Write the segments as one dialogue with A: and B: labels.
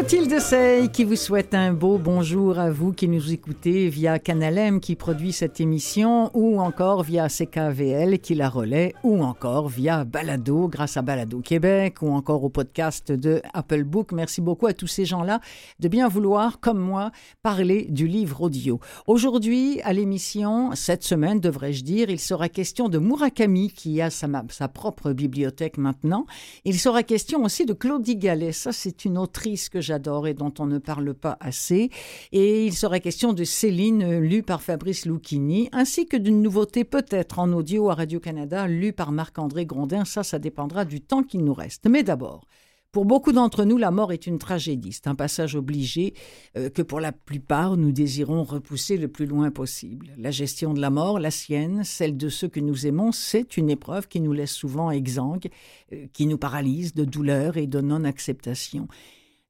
A: Clotilde Sey qui vous souhaite un beau bonjour à vous qui nous écoutez via Canalem qui produit cette émission ou encore via CKVL qui la relaie ou encore via Balado grâce à Balado Québec ou encore au podcast de Apple Book. Merci beaucoup à tous ces gens-là de bien vouloir, comme moi, parler du livre audio. Aujourd'hui, à l'émission, cette semaine devrais-je dire, il sera question de Murakami qui a sa, propre bibliothèque maintenant. Il sera question aussi de Claudie Gallet. Ça, c'est une autrice que j'adore et dont on ne parle pas assez. Et il sera question de Céline, lue par Fabrice Lucchini, ainsi que d'une nouveauté peut-être en audio à Radio-Canada, lue par Marc-André Grondin. Ça, ça dépendra du temps qu'il nous reste. Mais d'abord, pour beaucoup d'entre nous, la mort est une tragédie. C'est un passage obligé euh, que pour la plupart, nous désirons repousser le plus loin possible. La gestion de la mort, la sienne, celle de ceux que nous aimons, c'est une épreuve qui nous laisse souvent exsangues, euh, qui nous paralyse de douleur et de non-acceptation.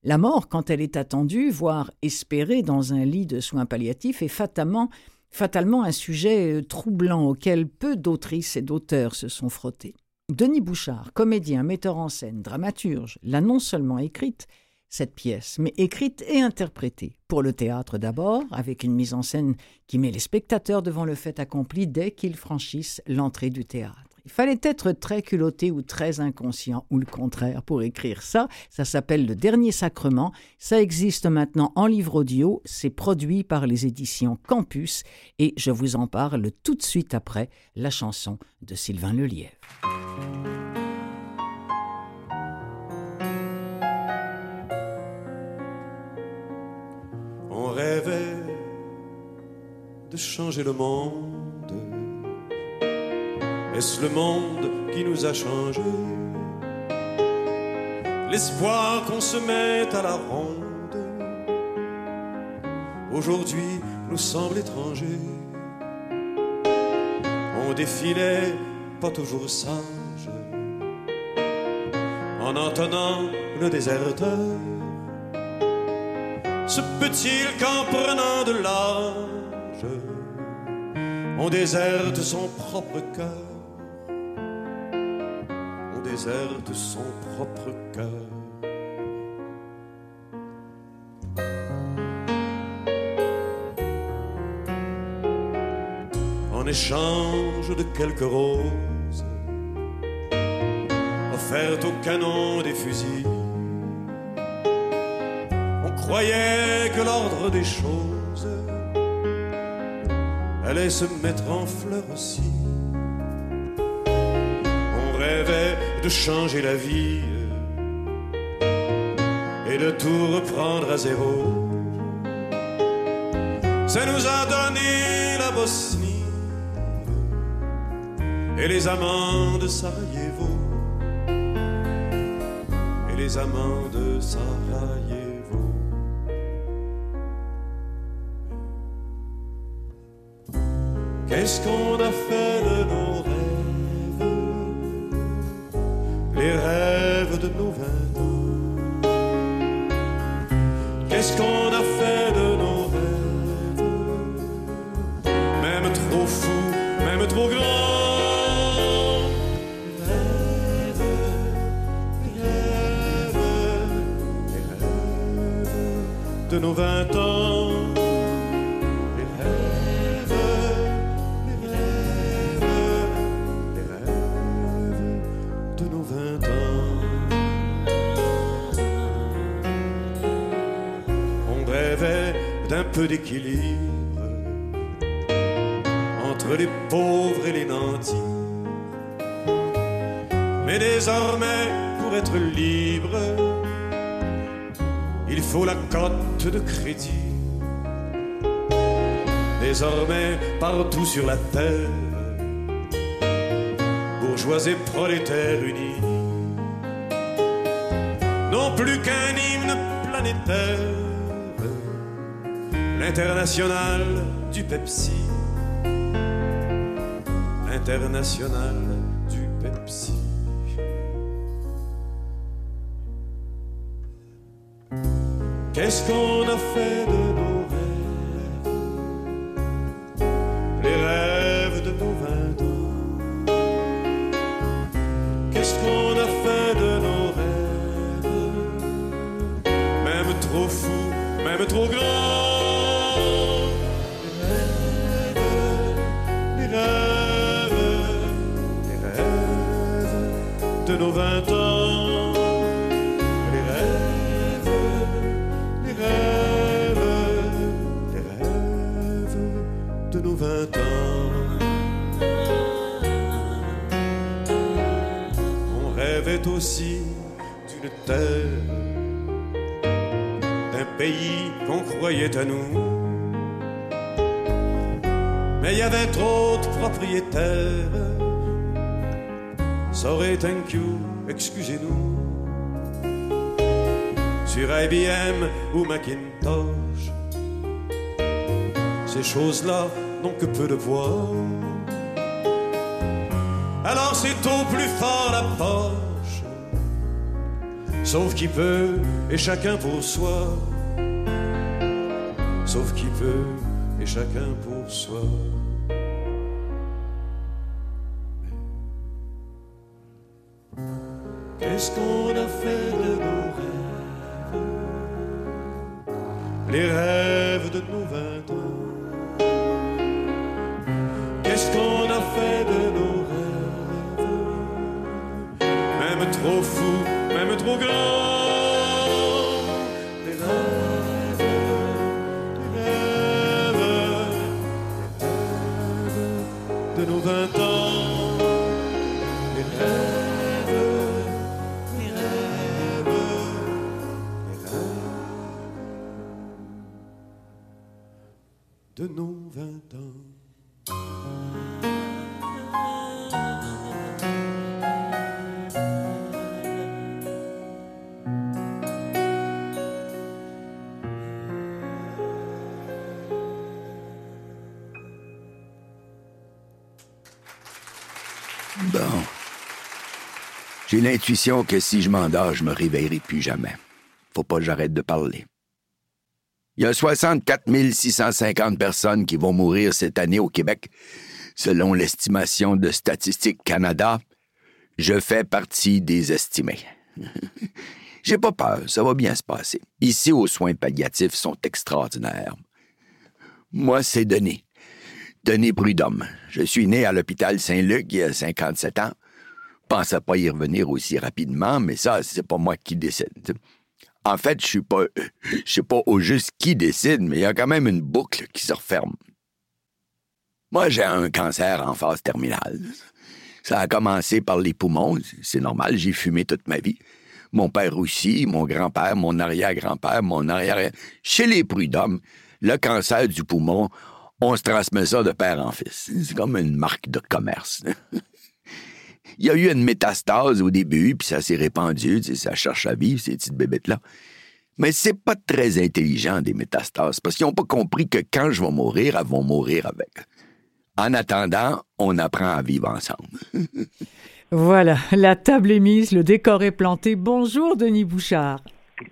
A: La mort, quand elle est attendue, voire espérée dans un lit de soins palliatifs, est fatalement, un sujet euh, troublant auquel peu d'autrices et d'auteurs se sont frottés. Denis Bouchard, comédien, metteur en scène, dramaturge, l'a non seulement écrite, cette pièce, mais écrite et interprétée. Pour le théâtre d'abord, avec une mise en scène qui met les spectateurs devant le fait accompli dès qu'ils franchissent l'entrée du théâtre. Il fallait être très culotté ou très inconscient, ou le contraire, pour écrire ça. Ça s'appelle Le Dernier Sacrement. Ça existe maintenant en livre audio. C'est produit par les éditions Campus. Et je vous en parle tout de suite après la chanson de Sylvain Lelièvre.
B: On rêvait de changer le monde est-ce le monde qui nous a changé L'espoir qu'on se mette à la ronde. Aujourd'hui nous semble étranger. On défilait pas toujours sage. En entonnant le déserteur. Se peut-il qu'en prenant de l'âge. On déserte son propre cœur de son propre cœur. En échange de quelques roses offertes au canon des fusils, on croyait que l'ordre des choses allait se mettre en fleurs aussi. De changer la vie et de tout reprendre à zéro. Ça nous a donné la Bosnie et les amants de Sarajevo et les amants de Sarajevo. Qu'est-ce qu'on a fait d'équilibre entre les pauvres et les nantis. Mais désormais, pour être libre, il faut la cote de crédit. Désormais, partout sur la terre, bourgeois et prolétaires unis, non plus qu'un hymne planétaire L'international du Pepsi. L'international du Pepsi. Qu'est-ce qu'on a fait de nos rêves Les rêves de nos vingt ans. Qu'est-ce qu'on a fait de nos rêves? Même trop fou, même trop grand. De nos vingt ans. Les rêves, les rêves, les rêves de nos vingt ans. On rêvait aussi d'une terre, d'un pays qu'on croyait à nous. Mais il y avait trop de propriétaires. Sorry, thank you, excusez-nous. Sur IBM ou Macintosh, ces choses-là n'ont que peu de voix. Alors c'est au plus fort la poche, sauf qui peut et chacun pour soi. Sauf qui peut et chacun pour soi. De nos vingt ans.
C: Bon. J'ai l'intuition que si je m'endors, je me réveillerai plus jamais. Faut pas que j'arrête de parler. Il y a 64 650 personnes qui vont mourir cette année au Québec, selon l'estimation de Statistique Canada. Je fais partie des estimés. J'ai pas peur, ça va bien se passer. Ici, aux soins palliatifs sont extraordinaires. Moi, c'est Denis. Denis Prudhomme. Je suis né à l'hôpital Saint-Luc il y a 57 ans. Pensais pas y revenir aussi rapidement, mais ça, c'est pas moi qui décide. En fait, je suis pas, je sais pas au juste qui décide, mais il y a quand même une boucle qui se referme. Moi, j'ai un cancer en phase terminale. Ça a commencé par les poumons, c'est normal, j'ai fumé toute ma vie. Mon père aussi, mon grand-père, mon arrière-grand-père, mon arrière... Chez les prud'hommes, le cancer du poumon, on se transmet ça de père en fils. C'est comme une marque de commerce. Il y a eu une métastase au début, puis ça s'est répandu, ça cherche à vivre, ces petites bébêtes-là. Mais c'est pas très intelligent, des métastases, parce qu'ils n'ont pas compris que quand je vais mourir, elles vont mourir avec. En attendant, on apprend à vivre ensemble.
A: Voilà, la table est mise, le décor est planté. Bonjour, Denis Bouchard.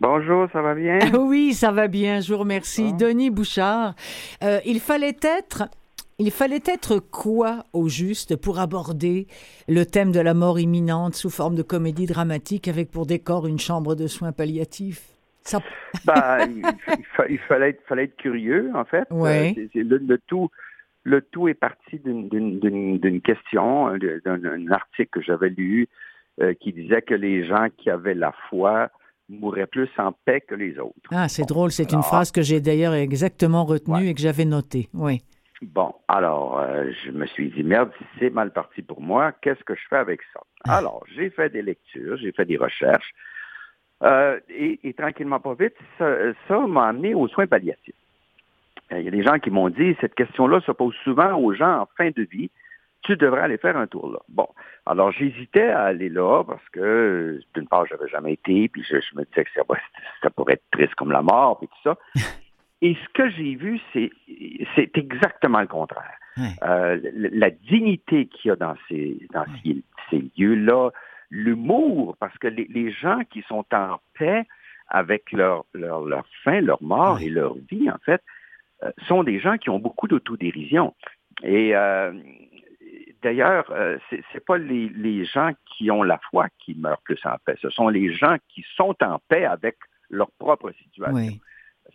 D: Bonjour, ça va bien?
A: Ah Oui, ça va bien, je vous remercie. Denis Bouchard, euh, il fallait être... Il fallait être quoi au juste pour aborder le thème de la mort imminente sous forme de comédie dramatique avec pour décor une chambre de soins palliatifs? Ça...
D: Ben, il, il fa- il fallait, être, fallait être curieux, en fait.
A: Ouais.
D: Euh, c'est le, le tout, le tout est parti d'une- question, d'un article que j'avais lu euh, qui disait que les gens qui avaient la foi mouraient plus en paix que les autres.
A: Ah, c'est drôle, c'est une phrase que j'ai d'ailleurs exactement retenue
D: Ouais.
A: et que j'avais notée. Oui.
D: Bon, alors, euh, je me suis dit, merde, c'est mal parti pour moi, qu'est-ce que je fais avec ça?
A: Ah.
D: Alors, j'ai fait des lectures, j'ai fait des recherches, euh, et, et tranquillement, pas vite, ça m'a amené aux soins palliatifs. Euh, Il y a des gens qui m'ont dit, cette question-là se pose souvent aux gens en fin de vie, tu devrais aller faire un tour là. Bon, alors j'hésitais à aller là parce que, d'une part, je n'avais jamais été, puis je, je me disais que ça, ça pourrait être triste comme la mort, puis tout ça. Et ce que j'ai vu, c'est c'est exactement le contraire. Euh, la, la dignité qu'il y a dans ces, dans ces, ces lieux-là, l'humour, parce que les, les gens qui sont en paix avec leur, leur, leur fin, leur mort et leur vie, en fait, euh, sont des gens qui ont beaucoup d'autodérision. Et euh, d'ailleurs, euh, c'est c'est pas les, les gens qui ont la foi qui meurent plus en paix. Ce sont les gens qui sont en paix avec leur propre situation.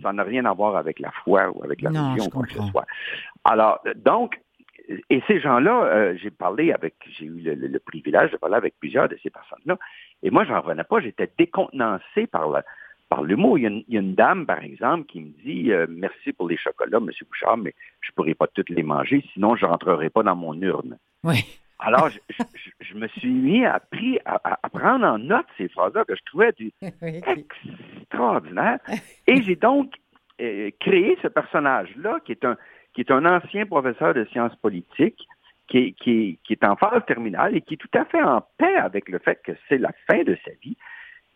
D: Ça n'a rien à voir avec la foi ou avec la
A: Non,
D: religion quoi que ce soit. Alors, donc, et ces gens-là, euh, j'ai parlé avec, j'ai eu le, le- le privilège de parler avec plusieurs de ces personnes-là, et moi, j'en revenais pas, j'étais décontenancé par le, par l'humour. Il, y a une- il y a une dame, par exemple, qui me dit euh, Merci pour les chocolats, M. Bouchard, mais je ne pourrai pas toutes les manger, sinon je ne rentrerai pas dans mon urne.
A: Oui.
D: Alors, je, je- je- je me suis mis à, pris- à- prendre en note ces phrases-là que je trouvais du, extraordinaire. Et j'ai donc euh, créé ce personnage-là, qui est un qui est un ancien professeur de sciences politiques, qui qui est en phase terminale et qui est tout à fait en paix avec le fait que c'est la fin de sa vie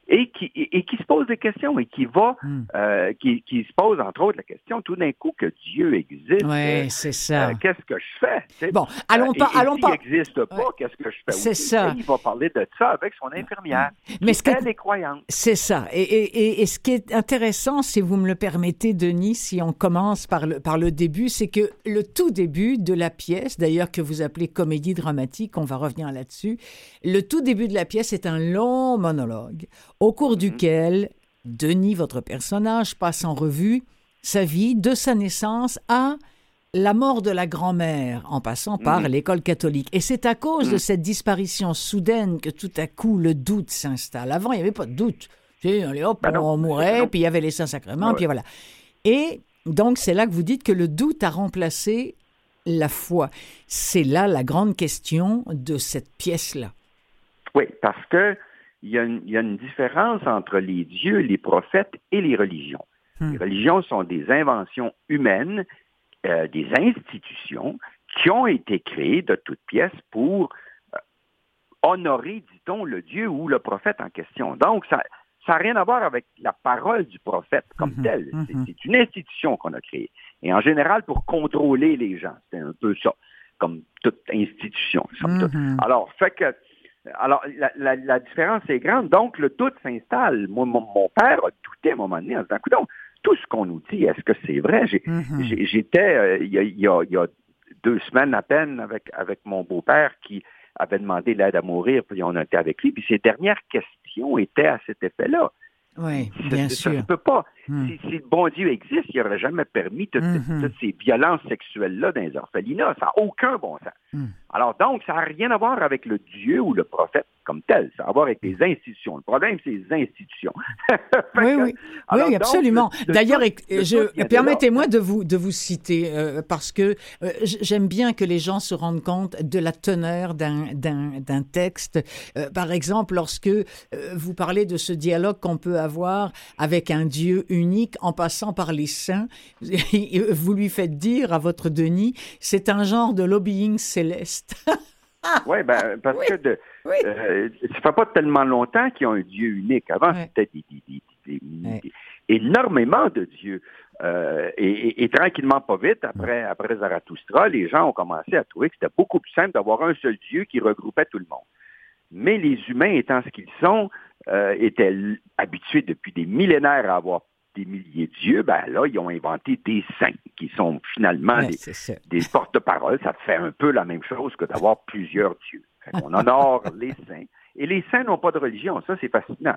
D: et qui, et, et qui se pose des questions et qui va,
A: Hmm.
D: euh, qui, qui se pose entre autres la question tout d'un coup que Dieu existe. Euh,
A: c'est ça.
D: euh, qu'est-ce que je fais?
A: Bon, allons
D: Euh,
A: pas,
D: et,
A: allons
D: s'il
A: pas.
D: n'existe pas,
A: Ouais.
D: qu'est-ce que je fais?
A: C'est ça.
D: Et il va parler de ça avec son infirmière.
A: Mais
D: qui,
A: ce
D: elle est croyante.
A: C'est ça. Et, et- et- et ce qui est intéressant, si vous me le permettez, Denis, si on commence par le, par le début, c'est que le tout début de la pièce, d'ailleurs que vous appelez comédie dramatique, on va revenir là-dessus, le tout début de la pièce est un long monologue au cours duquel Denis, votre personnage, passe en revue sa vie de sa naissance à la mort de la grand-mère en passant par l'école catholique. Et c'est à cause de cette disparition soudaine que tout à coup le doute s'installe. Avant, il n'y avait pas de doute. Tu sais, allez, hop,
D: non.
A: on mourait, puis il y avait les Saints-Sacrements,
D: Ouais.
A: puis voilà. Et donc, c'est là que vous dites que le doute a remplacé la foi. C'est là la grande question de cette pièce-là.
D: Oui, parce que il y, a une, il y a une différence entre les dieux, les prophètes et les religions.
A: Hmm.
D: Les religions sont des inventions humaines, euh, des institutions qui ont été créées de toutes pièces pour euh, honorer, dit-on, le Dieu ou le prophète en question. Donc, ça n'a rien à voir avec la parole du prophète comme
A: Mhm,
D: telle. C'est-
A: mhm.
D: C'est une institution qu'on a créée. Et en général, pour contrôler les gens. C'est un peu ça, comme toute institution. Alors, fait que, alors, la, la- la différence est grande. Donc, le doute s'installe. Moi, mon, mon père a douté à un moment donné en se disant, tout ce qu'on nous dit, est-ce que c'est vrai? J'étais, il y, a, il y deux semaines à peine, avec, avec mon beau-père qui avait demandé l'aide à mourir, puis on était avec lui, puis ses dernières questions étaient à cet effet-là.
A: Oui,
D: Ça-
A: bien
D: ça
A: sûr.
D: peut pas.
A: Hmm.
D: Si, si le bon Dieu existe, il n'aurait jamais permis toutes, ces-
A: Mhm.
D: toutes ces violences sexuelles-là dans les orphelinats. Ça n'a aucun bon sens.
A: Hmm.
D: Alors donc, ça n'a rien à voir avec le Dieu ou le prophète comme tel. Ça a à voir avec les institutions. Le problème, c'est les institutions.
A: Oui, oui.
D: alors
A: oui, absolument.
D: le- le
A: D'ailleurs, permettez-moi de vous, de vous citer, euh, parce que euh, j'aime bien que les gens se rendent compte de la teneur d'un- texte. Euh, par exemple, lorsque vous parlez de ce dialogue qu'on peut avoir avec un Dieu unique en passant par les saints, vous lui faites dire à votre Denis, c'est un genre de lobbying céleste.
D: Oui, ben, parce que de,
A: Oui.
D: euh, ça fait pas tellement longtemps qu'ils ont un Dieu unique. Avant,
A: Ouais.
D: c'était des,
A: Ouais.
D: énormément de dieux. Euh, et, et- et tranquillement, pas vite, après, après Zarathustra, les gens ont commencé à trouver que c'était beaucoup plus simple d'avoir un seul Dieu qui regroupait tout le monde. Mais les humains, étant ce qu'ils sont, euh, étaient habitués depuis des millénaires à avoir des milliers de dieux, ben là, ils ont inventé des saints qui sont finalement
A: Ouais,
D: des porte-paroles, ça fait un peu la même chose que d'avoir plusieurs dieux. On honore les saints. Et les saints n'ont pas de religion. Ça, c'est fascinant.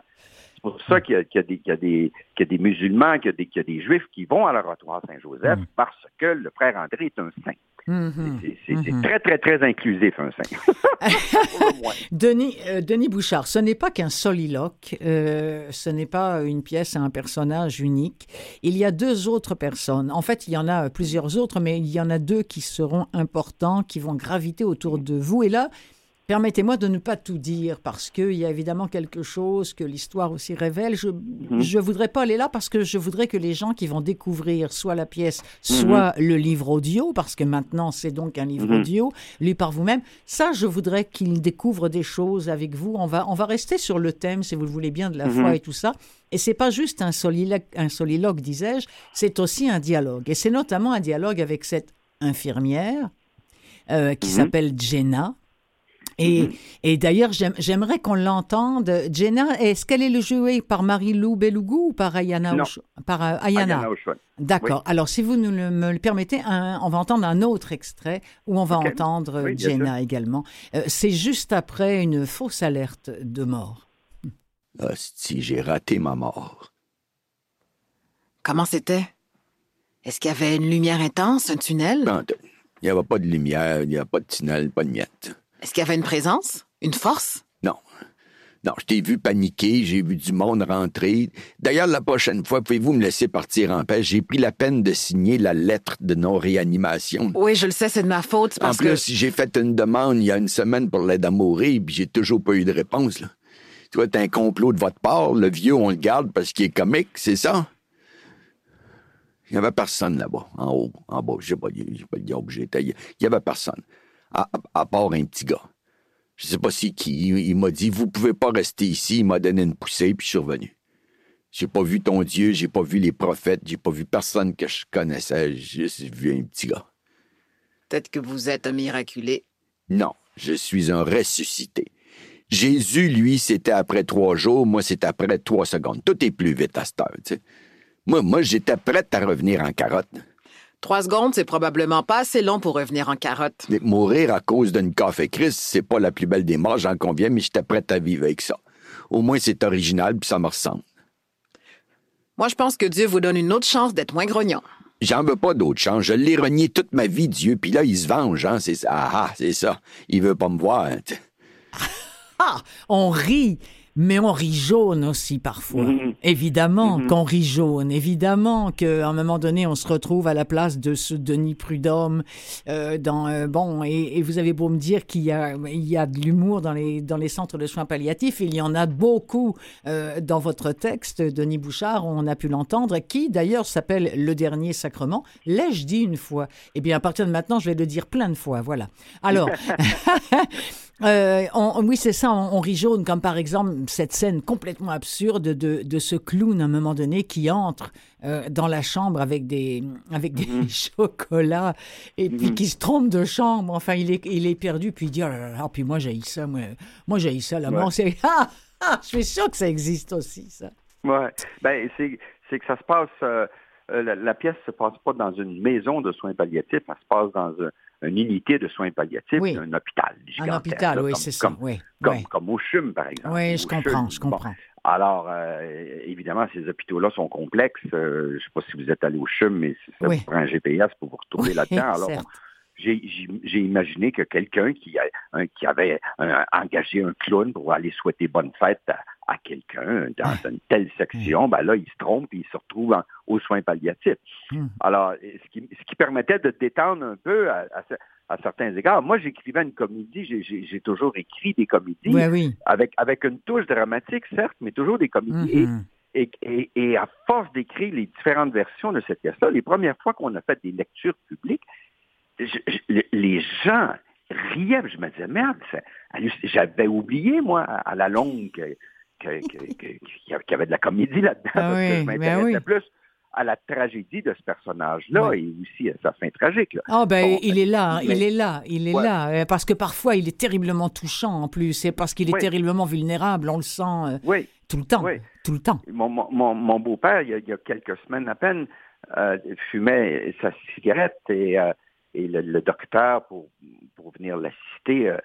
D: C'est pour ça qu'il y, y a des- y a musulmans, qu'il y a des, qu'il y a des juifs qui vont à l'oratoire Saint-Joseph
A: Mm.
D: parce que le frère André est un saint.
A: Mhm.
D: C'est-
A: Mhm.
D: très, très, très inclusif, un saint.
A: Denis, euh, Denis Bouchard, ce n'est pas qu'un soliloque, euh, ce n'est pas une pièce à un personnage unique. Il y a deux autres personnes. En fait, il y en a plusieurs autres, mais il y en a deux qui seront importants, qui vont graviter autour de vous. Et là, permettez-moi de ne pas tout dire, parce qu'il y a évidemment quelque chose que l'histoire aussi révèle. Je ne voudrais pas aller là parce que je voudrais que les gens qui vont découvrir soit la pièce, soit le livre audio, parce que maintenant c'est donc un livre
D: Mhm.
A: audio, lu par vous-même, ça, je voudrais qu'ils découvrent des choses avec vous. On va, on va rester sur le thème, si vous le voulez bien, de la
D: Mhm.
A: foi et tout ça. Et c'est pas juste un soliloque, un soliloque disais-je, c'est aussi un dialogue. Et c'est notamment un dialogue avec cette infirmière euh, qui
D: Mhm.
A: s'appelle Jenna. Et,
D: Mhm.
A: et d'ailleurs, j'aime- j'aimerais qu'on l'entende. Jenna, est-ce qu'elle est jouée par Marie-Lou Belougou ou par Ayana
D: Non.
A: Par euh, Ayana? D'accord. Alors, si vous nous le, me le permettez, un- on va entendre un autre extrait où on va entendre euh,
D: Oui,
A: Jenna également. Euh, C'est juste après une fausse alerte de mort.
C: si j'ai raté ma mort.
E: Comment c'était? Est-ce qu'il y avait une lumière intense, un tunnel?
C: Non, il n'y avait pas de lumière, il n'y avait pas de tunnel, pas de miettes.
E: Est-ce qu'il y avait une présence? Une force?
C: Non. Non, je t'ai vu paniquer, j'ai vu du monde rentrer. D'ailleurs, la prochaine fois, pouvez-vous me laisser partir en paix? J'ai pris la peine de signer la lettre de non-réanimation.
E: Oui, je le sais, c'est de ma faute. c'est
C: En
E: Parce
C: plus,
E: que...
C: j'ai fait une demande il y a une semaine pour l'aide à mourir, puis j'ai toujours pas eu de réponse. Là. Tu vois, c'est un complot de votre part. Le vieux, on le garde parce qu'il est comique, c'est ça? Il n'y avait personne là-bas, en haut, en bas. Je sais pas, je sais pas le diable où j'étais. Il n'y avait personne. À, part un petit gars. Je sais pas c'est qui. Il, il m'a dit, vous pouvez pas rester ici. Il m'a donné une poussée, puis je suis revenu. J'ai pas vu ton Dieu, j'ai pas vu les prophètes, j'ai pas vu personne que je connaissais. J'ai juste vu un petit gars.
E: Peut-être que vous êtes un miraculé.
C: Non, je suis un ressuscité. Jésus, lui, c'était après trois jours, moi, c'est après trois secondes. Tout est plus vite à cette heure, tu sais. Moi, moi j'étais prête à revenir en carotte.
E: Trois secondes, c'est probablement pas assez long pour revenir en carotte.
C: Mais mourir à cause d'une café crise, c'est pas la plus belle des morts, j'en conviens, mais j'étais prête à vivre avec ça. Au moins, c'est original, puis ça me ressemble.
E: Moi, je pense que Dieu vous donne une autre chance d'être moins grognon.
C: J'en veux pas d'autre chance. Je l'ai renié toute ma vie, Dieu, puis là, il se venge, hein, c'est ça. Ah, ah, c'est ça. Il veut pas me voir. hein.
A: Ah, on rit, mais on rit jaune aussi parfois.
D: Mhm.
A: Évidemment
D: Mhm.
A: qu'on rit jaune. Évidemment qu'à un moment donné, on se retrouve à la place de ce Denis Prudhomme. euh, dans euh, bon, et, et vous avez beau me dire qu'il y a, il y a de l'humour dans les dans les centres de soins palliatifs. Il y en a beaucoup euh, dans votre texte, Denis Bouchard. On a pu l'entendre, qui d'ailleurs s'appelle Le Dernier Sacrement. L'ai-je dit une fois? Eh bien, à partir de maintenant, je vais le dire plein de fois. Voilà. Alors. Euh, on- oui, c'est ça, on, on rit jaune, comme par exemple cette scène complètement absurde de, de ce clown à un moment donné qui entre euh, dans la chambre avec des, avec des chocolats et puis qui se trompe de chambre. Enfin, il est, il est perdu, puis il dit, oh là là, puis moi j'ai ça, moi, moi j'ai ça, la
D: Ouais.
A: mort, c'est... Ah, ah, je suis sûr que ça existe aussi, ça.
D: Ouais. Ben, c'est, que ça se passe. euh, la, la pièce se passe pas dans une maison de soins palliatifs, elle se passe dans un- une unité de soins palliatifs,
A: Oui.
D: un hôpital.
A: Un hôpital,
D: là,
A: oui, c'est ça,
D: Comme,
A: oui.
D: comme,
A: oui.
D: comme au CHUM, par exemple.
A: Oui, je comprends,
D: CHUM.
A: je
D: Bon.
A: comprends.
D: Alors, euh, évidemment, ces hôpitaux-là sont complexes. Euh, je ne sais pas si vous êtes allé au CHUM, mais ça vous prend un GPS pour vous retrouver là-dedans. Alors. J'ai imaginé que quelqu'un qui, a- un- qui avait un- engagé un clown pour aller souhaiter bonne fête à, à quelqu'un dans une telle section, ben là, il se trompe et il se retrouve en- aux soins palliatifs.
A: Hmm.
D: Alors, ce qui, ce qui permettait de détendre un peu à, à ce- à certains égards. Moi, j'écrivais une comédie, j'ai- toujours écrit des comédies
A: oui.
D: avec, avec une touche dramatique, certes, mais toujours des comédies. Et-
A: Mhm.
D: et, et- et à force d'écrire les différentes versions de cette pièce-là, les premières fois qu'on a fait des lectures publiques, je- je- les gens riaient. Je me disais, merde, j'avais oublié, moi, à, la longue, qu'il y avait de la comédie là-dedans.
A: Ah oui,
D: je
A: ben
D: m'intéressais
A: oui.
D: plus à la tragédie de ce personnage-là et aussi à sa fin tragique.
A: Ah ben
D: Bon,
A: il est là, hein,
D: mais-
A: il est là, il est
D: Ouais.
A: là, parce que parfois il est terriblement touchant en plus, c'est parce qu'il est
D: Oui.
A: terriblement vulnérable, on le sent euh,
D: Oui,
A: tout le temps,
D: Oui.
A: tout le temps.
D: Mon, mon- mon, mon beau-père, il, y a- il y a quelques semaines à peine, euh, fumait sa cigarette et, euh, et le, le docteur, pour, pour venir l'assister, euh,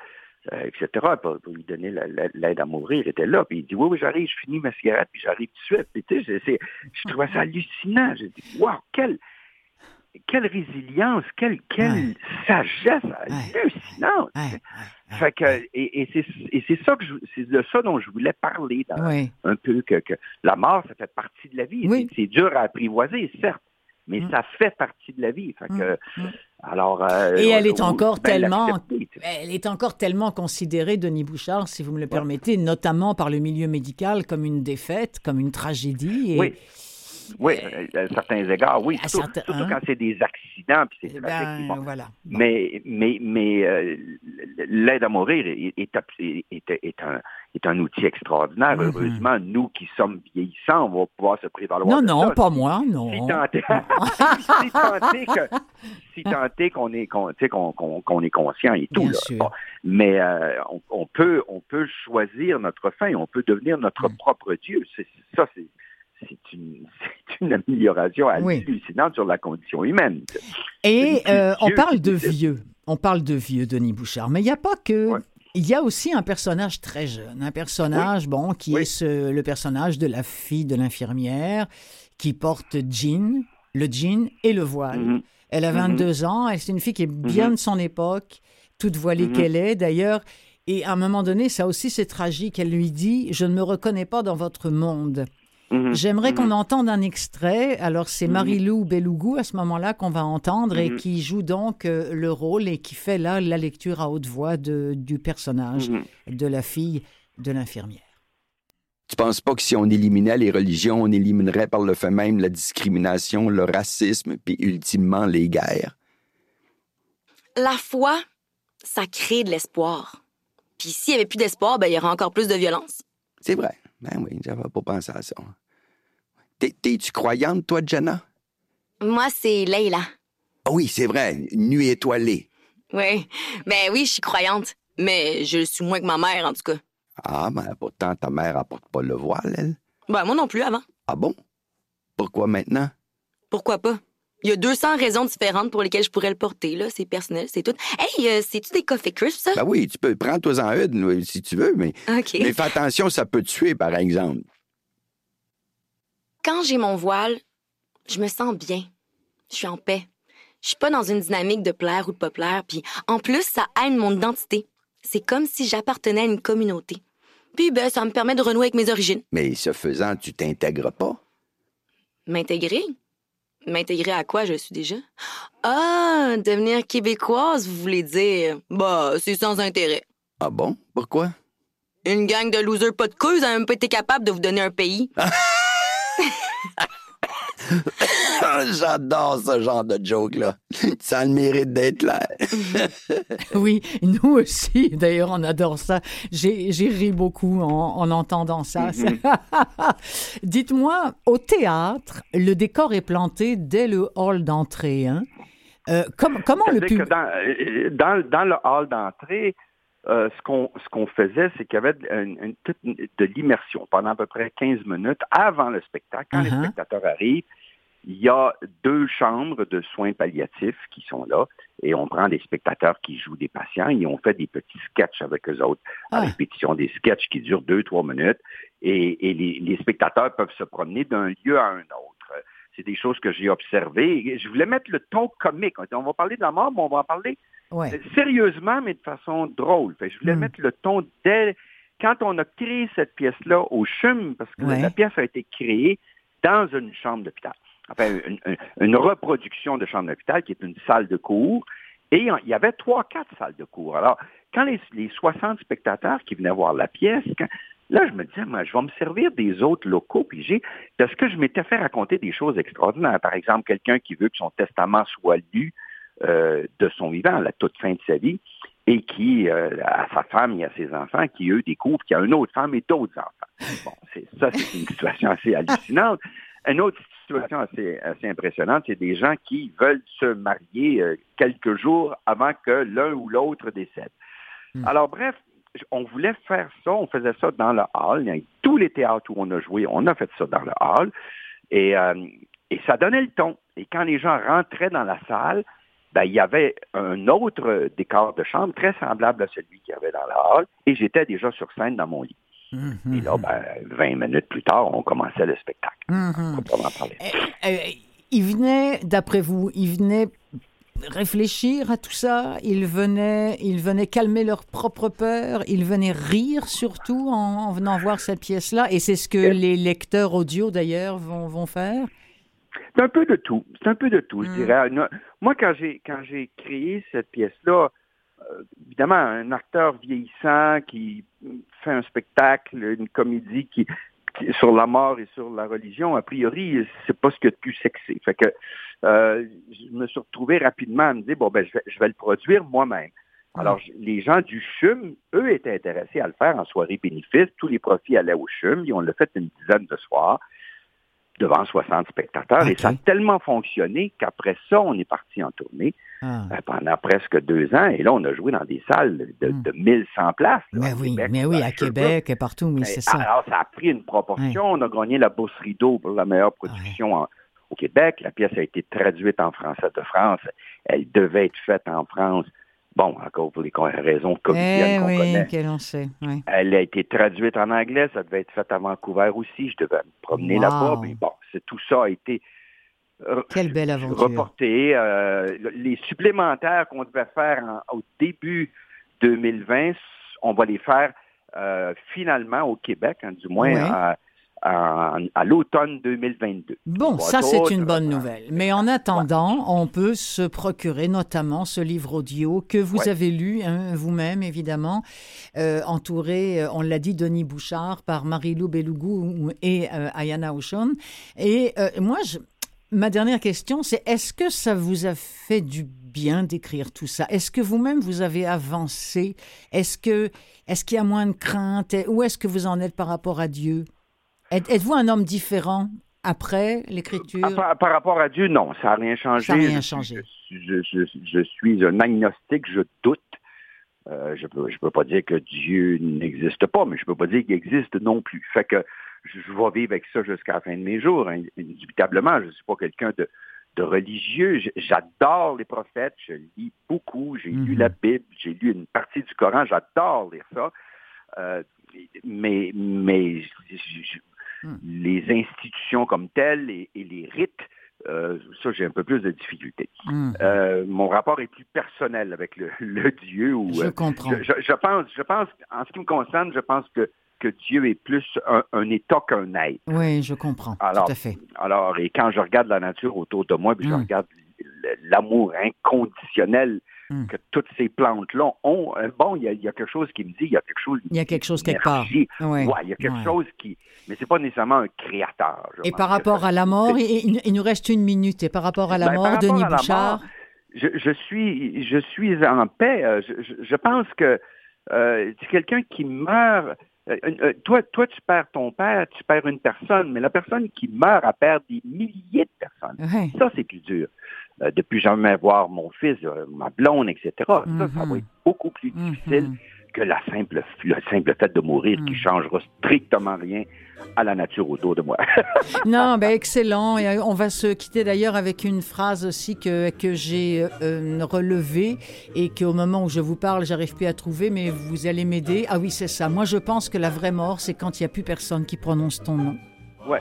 D: euh, etc., pour, pour lui donner la- la- l'aide à mourir, était là. Puis il dit, oui, oui, j'arrive, je finis ma cigarette, puis j'arrive tout de suite. Puis, tu sais, je trouvais ça hallucinant. J'ai dit, wow, quelle, quelle résilience, quelle, quelle
A: Ouais.
D: sagesse hallucinante.
A: Ouais, ouais,
D: Fait que, et, et c'est ça que c'est de ça dont je voulais parler dans, un peu que, que la mort, ça fait partie de la vie.
A: Oui.
D: C'est dur à apprivoiser, certes, mais
A: Mm.
D: ça fait partie de la vie. Fait que,
A: Mm.
D: alors, euh,
A: Et elle est encore tellement, elle est encore tellement considérée, Denis Bouchard, si vous me le permettez, notamment par le milieu médical, comme une défaite, comme une tragédie. Et,
D: Oui. Oui, à à certains égards, oui. Surtout,
A: certains-
D: surtout
A: hein.
D: quand c'est des accidents, puis
A: eh
D: c'est
A: ben,
D: tragique. bon.
A: voilà. Bon.
D: Mais, mais, mais euh, l'aide à mourir est, est, est- est- est un, est un outil extraordinaire.
A: Mhm.
D: Heureusement, nous qui sommes vieillissants, on va pouvoir se prévaloir
A: Non,
D: de
A: non,
D: ça.
A: pas moi, non.
D: Si tant est, si tant est que, si tant est qu'on est, qu'on, est conscient et tout.
A: Bien
D: là.
A: sûr.
D: Bon. Mais euh, on, on peut, on peut choisir notre fin, on peut devenir notre
A: Mm.
D: propre Dieu. C'est, ça, c'est, une, amélioration
A: Oui.
D: hallucinante sur la condition humaine.
A: Et euh, on parle de vieux. On parle de vieux, Denis Bouchard. Mais il n'y a pas que.
D: Ouais.
A: Il y a aussi un personnage très jeune, un personnage bon qui
D: Oui.
A: est ce- le personnage de la fille de l'infirmière qui porte jean, le jean et le voile.
D: Mhm.
A: Elle a
D: Mhm.
A: 22 ans et c'est une fille qui est bien
D: Mhm.
A: de son époque, toute voilée
D: Mhm.
A: qu'elle est d'ailleurs. Et à un moment donné, ça aussi c'est tragique. Elle lui dit Je ne me reconnais pas dans votre monde.
D: Mhm.
A: J'aimerais
D: Mhm.
A: qu'on entende un extrait. Alors, c'est
D: Mhm.
A: Marie-Lou Belougou à ce moment-là qu'on va entendre et
D: Mhm.
A: qui joue donc euh, le rôle et qui fait là la lecture à haute voix de, du personnage
D: Mhm.
A: de la fille de l'infirmière.
C: Tu penses pas que si on éliminait les religions, on éliminerait par le fait même la discrimination, le racisme, puis ultimement les guerres?
F: La foi, ça crée de l'espoir. Puis s'il n'y avait plus d'espoir, ben, il y aurait encore plus de violence.
C: C'est vrai. Ben oui, j'avais pas pensé à ça. T'es- T'es-tu croyante, toi, Jenna?
F: Moi, c'est Leila.
C: Ah oui, c'est vrai. Nuit étoilée.
F: Oui. Ben oui, je suis croyante. Mais je le suis moins que ma mère, en tout cas.
C: Ah, mais pourtant, ta mère apporte pas le voile, elle.
F: Ben, moi non plus avant.
C: Ah bon? Pourquoi maintenant?
F: Pourquoi pas? Il y a 200 raisons différentes pour lesquelles je pourrais le porter, là. C'est personnel, c'est tout. Hey, euh, c'est-tu des coffee crisps, ça?
C: Ben oui, tu peux. Prends-toi-en une, si tu veux, mais,
F: OK.
C: mais fais attention, ça peut te tuer, par exemple.
F: Quand j'ai mon voile, je me sens bien. Je suis en paix. Je suis pas dans une dynamique de plaire ou de pas plaire, puis en plus, ça aide mon identité. C'est comme si j'appartenais à une communauté. Puis, ben, ça me permet de renouer avec mes origines.
C: Mais ce faisant, tu t'intègres pas.
F: M'intégrer? M'intégrer à quoi je suis déjà? Ah, devenir québécoise, vous voulez dire? Bah, c'est sans intérêt.
C: Ah bon? Pourquoi?
F: Une gang de losers pas de couilles a même pas été capable de vous donner un pays.
C: J'adore ce genre de joke-là. Ça a le mérite d'être là.
A: Oui, nous aussi, d'ailleurs, on adore ça. J'ai ri beaucoup en, en entendant ça. Dites-moi, au théâtre, le décor est planté dès le hall d'entrée. Hein? Euh, comme- comment le public...
D: dans, euh, dans, dans le hall d'entrée, euh, ce qu'on ce qu'on faisait, c'est qu'il y avait une- une- toute une- de l'immersion pendant à peu près 15 minutes avant le spectacle. Quand les
A: Uh-huh.
D: spectateurs arrivent, il y a deux chambres de soins palliatifs qui sont là et on prend des spectateurs qui jouent des patients et on fait des petits sketchs avec eux autres à
A: Ah.
D: répétition, des sketchs qui durent deux, trois minutes et, et les, les spectateurs peuvent se promener d'un lieu à un autre. C'est des choses que j'ai observées. Je voulais mettre le ton comique. On va parler de la mort, mais on va en parler
A: Ouais.
D: euh, sérieusement, mais de façon drôle. Je voulais
A: Mm.
D: mettre le ton dès quand on a créé cette pièce-là au CHUM, parce que
A: Ouais.
D: la pièce a été créée dans une chambre d'hôpital. Enfin, une, reproduction de chambre d'hôpital qui est une salle de cours. Et il y avait trois, quatre salles de cours. Alors, quand les, les 60 spectateurs qui venaient voir la pièce, là, je me disais, moi, je vais me servir des autres locaux, puis j'ai, parce que je m'étais fait raconter des choses extraordinaires. Par exemple, quelqu'un qui veut que son testament soit lu euh, de son vivant à la toute fin de sa vie et qui euh, a sa femme et à ses enfants qui, eux, découvrent qu'il y a une autre femme et d'autres enfants. Bon, ça, c'est une situation assez hallucinante. Une autre situation assez, assez impressionnante, c'est des gens qui veulent se marier euh, quelques jours avant que l'un ou l'autre décède.
A: Hmm.
D: Alors, bref, on voulait faire ça, on faisait ça dans le hall. Tous les théâtres où on a joué, on a fait ça dans le hall. Et, euh, et ça donnait le ton. Et quand les gens rentraient dans la salle, ben, il y avait un autre décor de chambre très semblable à celui qu'il y avait dans le hall. Et j'étais déjà sur scène dans mon lit. Et là, ben, 20 minutes plus tard, on commençait le spectacle.
A: Mhm.
D: Proprement parler.
A: Euh, euh, il venait, d'après vous, il venait réfléchir à tout ça, il venait, il venait calmer leur propre peur, il venait rire surtout en, en venant voir cette pièce-là, et c'est ce que les lecteurs audio d'ailleurs vont, vont faire?
D: C'est un peu de tout. C'est un peu de tout, je
A: Mm.
D: dirais. Moi, quand j'ai quand j'ai créé cette pièce-là, évidemment, un acteur vieillissant qui fait un spectacle, une comédie qui, qui- sur la mort et sur la religion, a priori, c'est pas ce qu'il y a de plus sexy. Fait que euh, je me suis retrouvé rapidement à me dire bon ben je vais, je vais le produire moi-même. Alors, les gens du CHUM, eux, étaient intéressés à le faire en soirée bénéfice. Tous les profits allaient au CHUM. Ils ont le fait une dizaine de soirs devant 60 spectateurs. Et ça a tellement fonctionné qu'après ça, on est parti en tournée ah. euh, pendant presque deux ans. Et là, on a joué dans des salles de, 1100 hmm. places.
A: mais oui, mais oui, à Québec et partout, oui, c'est ça.
D: Alors, ça a pris une proportion. On a gagné la Bourse Rideau pour la meilleure production au Québec. La pièce a été traduite en français de France. Elle devait être faite en France. Bon, encore pour les raisons comédiennes
A: eh
D: qu'on
A: oui, qu'elle en sait.
D: Elle a été traduite en anglais, ça devait être fait à Vancouver aussi. Je devais me promener là-bas, mais bon, tout ça a été
A: euh, Quelle belle aventure.
D: reporté. Euh, les supplémentaires qu'on devait faire au début 2020, on va les faire euh, finalement au Québec, hein, du moins à, à, l'automne 2022.
A: Bon, ça c'est une bonne nouvelle. Mais en attendant, on peut se procurer notamment ce livre audio que vous avez lu hein, vous-même, évidemment, euh, entouré, euh, on l'a dit, Denis Bouchard par Marie-Lou Belougou et euh, Ayana Oshon. Et moi, ma dernière question, c'est est-ce que ça vous a fait du bien d'écrire tout ça? Est-ce que vous-même vous avez avancé? Est-ce que est-ce qu'il y a moins de crainte Où est-ce que vous en êtes par rapport à Dieu? Êtes-vous un homme différent après l'écriture?
D: Par, rapport à Dieu, non, ça n'a rien changé.
A: Ça n'a rien changé.
D: Je, suis un agnostique, je doute. Euh, je ne peux, pas dire que Dieu n'existe pas, mais je ne peux pas dire qu'il existe non plus. Fait que je, vais vivre avec ça jusqu'à la fin de mes jours, indubitablement. Je ne suis pas quelqu'un de, religieux. J'adore les prophètes, je lis beaucoup, j'ai lu la mhm. Bible, j'ai lu une partie du Coran, j'adore lire ça. Euh, mais mais Hmm. les institutions comme telles et, les rites, euh, ça, j'ai un peu plus de difficultés. Hmm. Euh, mon rapport est plus personnel avec le, Dieu.
A: Je euh, comprends.
D: Je, pense, je pense, en ce qui me concerne, je pense que, que Dieu est plus un, état qu'un être.
A: Oui, je comprends. Alors, tout à fait.
D: Alors, et quand je regarde la nature autour de moi, puis je hmm. regarde l'amour inconditionnel Hmm. que toutes ces plantes-là ont. Bon, il y, a quelque chose qui me dit, il y a quelque chose.
A: Il y a quelque chose quelque part.
D: Oui, il y a quelque chose qui. Mais c'est pas nécésalement un créateur.
A: Et par rapport à la mort, il, nous reste une minute. Et par rapport à la ben, mort, Denis Bouchard?
D: je, suis, je suis en paix. Euh, je, pense que euh, c'est quelqu'un qui meurt. Euh, toi, toi, tu perds ton père, tu perds une personne, mais la personne qui meurt, elle perd des milliers de personnes. Ça, c'est plus dur. Euh, de plus jamais voir mon fils, euh, ma blonde, etc. Ça, ça va mhm. être beaucoup plus difficile que la simple, le simple fait de mourir qui mhm. changera strictement rien à la nature autour de moi.
A: non, ben excellent. Et on va se quitter d'ailleurs avec une phrase aussi que, que j'ai euh, relevée et qu'au moment où je vous parle, j'arrive plus à trouver, mais vous allez m'aider. Ah oui, c'est ça. Moi, je pense que la vraie mort, c'est quand il n'y a plus personne qui prononce ton nom.
D: Ouais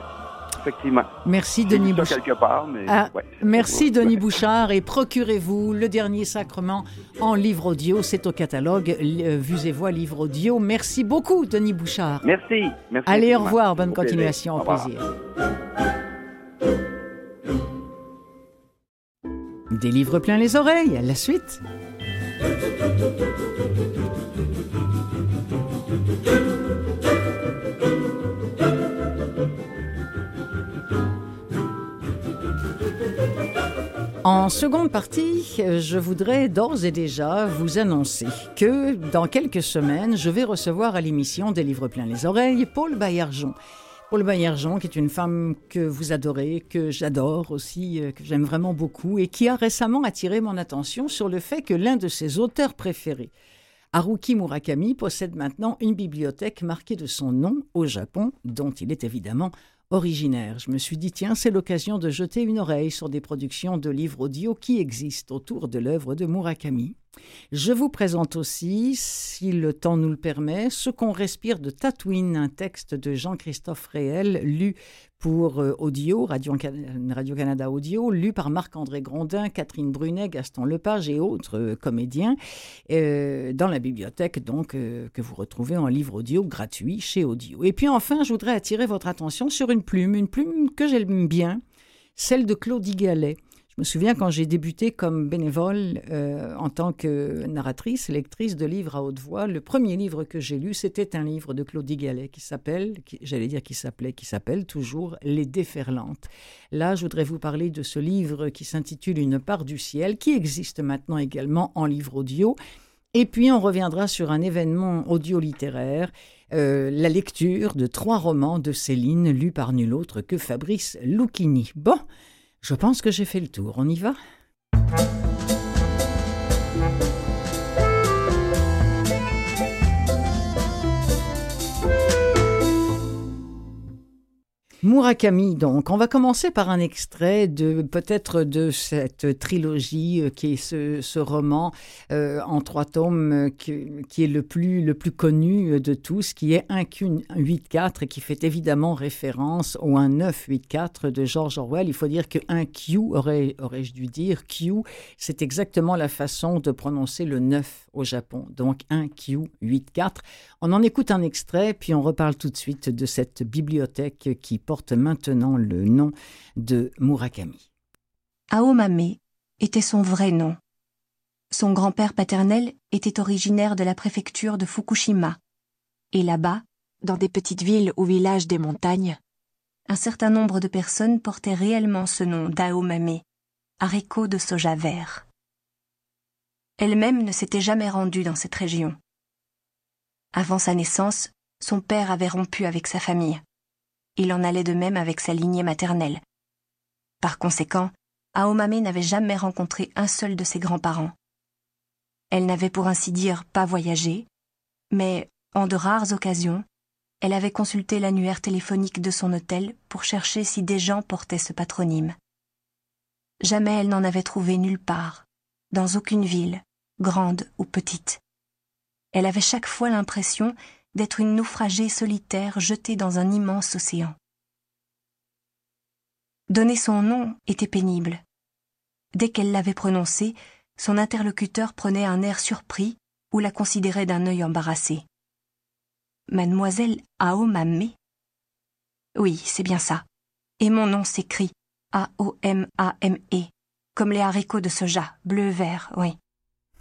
D: effectivement.
A: Merci Denis Bouchard.
D: quelque part, mais
A: ah, merci Denis Bouchard et procurez-vous le dernier sacrement en livre audio. C'est au catalogue euh, Vues et Voix livre audio. Merci beaucoup Denis Bouchard.
D: Merci. merci
A: Allez, au revoir. Bonne continuation. Au, plaisir. Des livres plein les oreilles. À la suite. En seconde partie, je voudrais d'ores et déjà vous annoncer que dans quelques semaines, je vais recevoir à l'émission des livres pleins les oreilles Paul Baillargeon. Paul Baillargeon, qui est une femme que vous adorez, que j'adore aussi, euh, que j'aime vraiment beaucoup, et qui a récemment attiré mon attention sur le fait que l'un de ses auteurs préférés, Haruki Murakami, possède maintenant une bibliothèque marquée de son nom au Japon, dont il est évidemment originaire. Je me suis dit, tiens, c'est l'occasion de jeter une oreille sur des productions de livres audio qui existent autour de l'œuvre de Murakami. Je vous présente aussi, si le temps nous le permet, Ce qu'on respire de Tatooine, un texte de Jean-Christophe Réel, lu pour euh, audio, Radio-Canada Audio, lu par Marc-André Grondin, Catherine Brunet, Gaston Lepage et autres euh, comédiens, euh, dans la bibliothèque donc que vous retrouvez en livre audio gratuit chez Audio. Et puis enfin, je voudrais attirer votre attention sur une plume, une plume que j'aime bien, celle de Claudie Gallet. Je me souviens quand j'ai débuté comme bénévole euh, en tant que narratrice, lectrice de livres à haute voix, le premier livre que j'ai lu, c'était un livre de Claudie Gallet qui s'appelle, j'allais dire qui s'appelait, qui s'appelle toujours Les Déferlantes. Là, je voudrais vous parler de ce livre qui s'intitule Une part du ciel, qui existe maintenant également en livre audio Et puis on reviendra sur un événement audio-littéraire, euh, la lecture de trois romans de Céline lus par nul autre que Fabrice Lucchini. Bon, je pense que j'ai fait le tour, on y va? Murakami, donc. On va commencer par un extrait de peut-être de cette trilogie euh, qui est ce, roman euh, en trois tomes euh, qui, est le plus, le plus connu de tous, qui est 1Q84 et qui fait évidemment référence au 1984 de George Orwell. Il faut dire que 1Q, aurais, aurais-je dû dire, Q, c'est exactement la façon de prononcer le 9 au Japon. Donc 1Q84. On en écoute un extrait, puis on reparle tout de suite de cette bibliothèque qui porte maintenant le nom de Murakami.
G: Aomame était son vrai nom. Son grand-père paternel était originaire de la préfecture de Fukushima. Et là-bas, dans des petites villes ou villages des montagnes, un certain nombre de personnes portaient réellement ce nom d'Aomame, haricot de soja vert. Elle-même ne s'était jamais rendue dans cette région. Avant sa naissance, son père avait rompu avec sa famille. Il en allait de même avec sa lignée maternelle. Par conséquent, Aomame n'avait jamais rencontré un seul de ses grands-parents. Elle n'avait pour ainsi dire pas voyagé, mais, en de rares occasions, elle avait consulté l'annuaire téléphonique de son hôtel pour chercher si des gens portaient ce patronyme. Jamais elle n'en avait trouvé nulle part, dans aucune ville, grande ou petite. Elle avait chaque fois l'impression d'être une naufragée solitaire jetée dans un immense océan. Donner son nom était pénible. Dès qu'elle l'avait prononcé, son interlocuteur prenait un air surpris ou la considérait d'un œil embarrassé. Mademoiselle Aomame Oui, c'est bien ça. Et mon nom s'écrit A-O-M-A-M-E, comme les haricots de soja, bleu-vert, oui.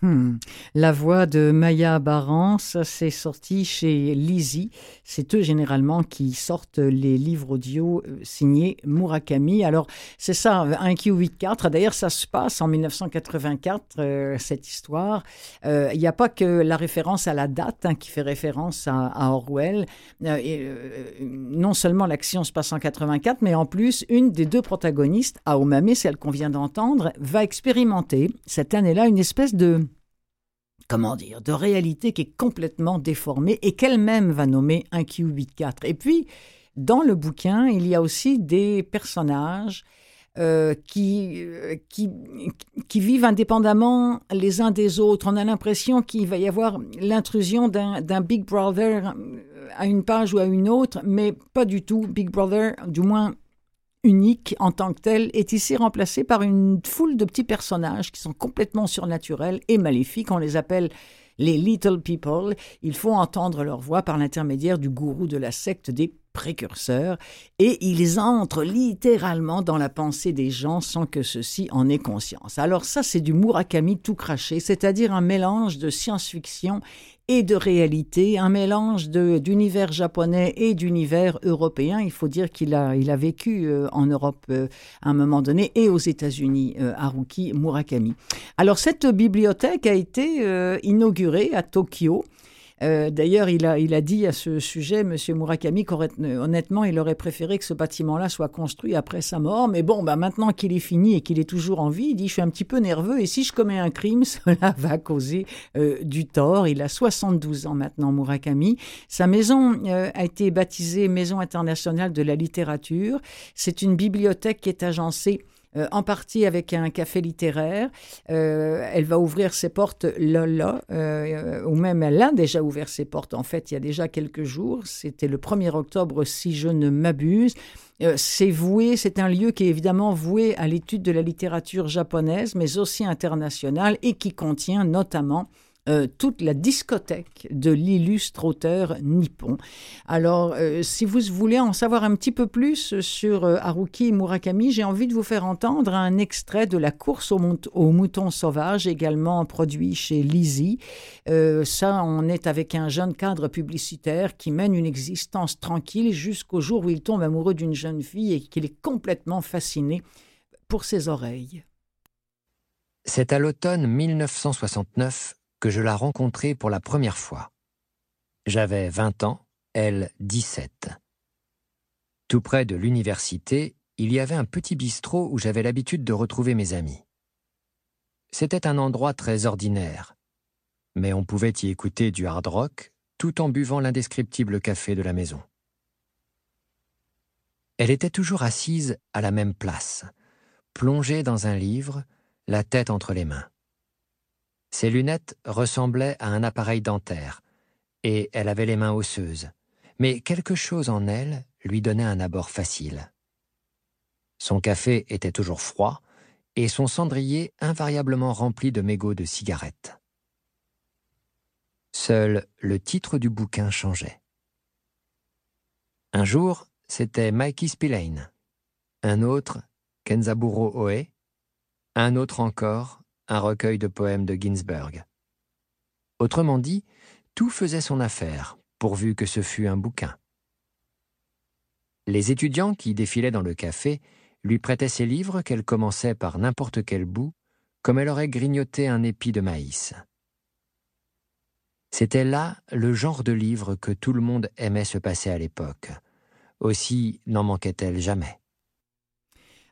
A: Hmm. La voix de Maya Baran, ça c'est sorti chez Lizzie. C'est eux généralement qui sortent les livres audio euh, signés Murakami. Alors c'est ça, un Q84. D'ailleurs, ça se passe en 1984, euh, cette histoire. Euh, il n'y a pas que la référence à la date hein, qui fait référence à, Orwell. non seulement l'action se passe en 84, mais en plus, une des deux protagonistes, Aomame, celle qu'on vient d'entendre, va expérimenter cette année-là une espèce de comment dire, de réalité qui est complètement déformée et qu'elle-même va nommer un Q84. Et puis, dans le bouquin, il y a aussi des personnages euh, qui, euh, qui, qui, vivent indépendamment les uns des autres. On a l'impression qu'il va y avoir l'intrusion d'un Big Brother à une page ou à une autre, mais pas du tout. Big Brother, du moins unique en tant que tel, est ici remplacé par une foule de petits personnages qui sont complètement surnaturels et maléfiques. On les appelle les Little People. Il faut entendre leur voix par l'intermédiaire du gourou de la secte des précurseurs, et ils entrent littéralement dans la pensée des gens sans que ceux-ci en aient conscience. Alors ça, c'est du Murakami tout craché, c'est-à-dire un mélange de science-fiction et de réalité, un mélange d'univers japonais et d'univers européen. Il faut dire qu'il a, vécu euh, en Europe euh, à un moment donné et aux États-Unis, euh, Haruki Murakami. Alors cette bibliothèque a été inaugurée à Tokyo euh, d'ailleurs, il a, il a dit à ce sujet, M. Murakami, qu'honnêtement, il aurait préféré que ce bâtiment-là soit construit après sa mort. Mais bon, bah, maintenant qu'il est fini et qu'il est toujours en vie, il dit, je suis un petit peu nerveux et si je commets un crime, cela va causer euh, du tort. Il a 72 ans maintenant, Murakami. Sa maison euh, a été baptisée Maison internationale de la littérature. C'est une bibliothèque qui est agencée euh, en partie avec un café littéraire. Euh, elle va ouvrir ses portes là, là, euh, ou même elle a déjà ouvert ses portes, en fait, il y a déjà quelques jours. C'était le 1er octobre, si je ne m'abuse. c'est voué, c'est un lieu qui est évidemment voué à l'étude de la littérature japonaise, mais aussi internationale, et qui contient notamment euh, toute la discothèque de l'illustre auteur nippon. Alors, euh, si vous voulez en savoir un petit peu plus sur euh, Haruki Murakami, j'ai envie de vous faire entendre un extrait de La course aux, moutons sauvages, également produit chez Lizzie. ça, on est avec un jeune cadre publicitaire qui mène une existence tranquille jusqu'au jour où il tombe amoureux d'une jeune fille et qu'il est complètement fasciné pour ses oreilles.
H: C'est à l'automne 1969 je la rencontrai pour la première fois. J'avais 20 ans, elle 17. Tout près de l'université, il y avait un petit bistrot où j'avais l'habitude de retrouver mes amis. C'était un endroit très ordinaire, mais on pouvait y écouter du hard rock tout en buvant l'indescriptible café de la maison. Elle était toujours assise à la même place, plongée dans un livre, la tête entre les mains. Ses lunettes ressemblaient à un appareil dentaire, et elle avait les mains osseuses, mais quelque chose en elle lui donnait un abord facile. Son café était toujours froid, et son cendrier invariablement rempli de mégots de cigarettes. Seul le titre du bouquin changeait. Un jour, c'était Mikey Spillane, un autre, Kenzaburo Oe, un autre encore, un recueil de poèmes de Ginsberg. Autrement dit, tout faisait son affaire, pourvu que ce fût un bouquin. Les étudiants qui défilaient dans le café lui prêtaient ses livres qu'elle commençait par n'importe quel bout, comme elle aurait grignoté un épi de maïs. C'était là le genre de livre que tout le monde aimait se passer à l'époque. Aussi n'en manquait-elle jamais.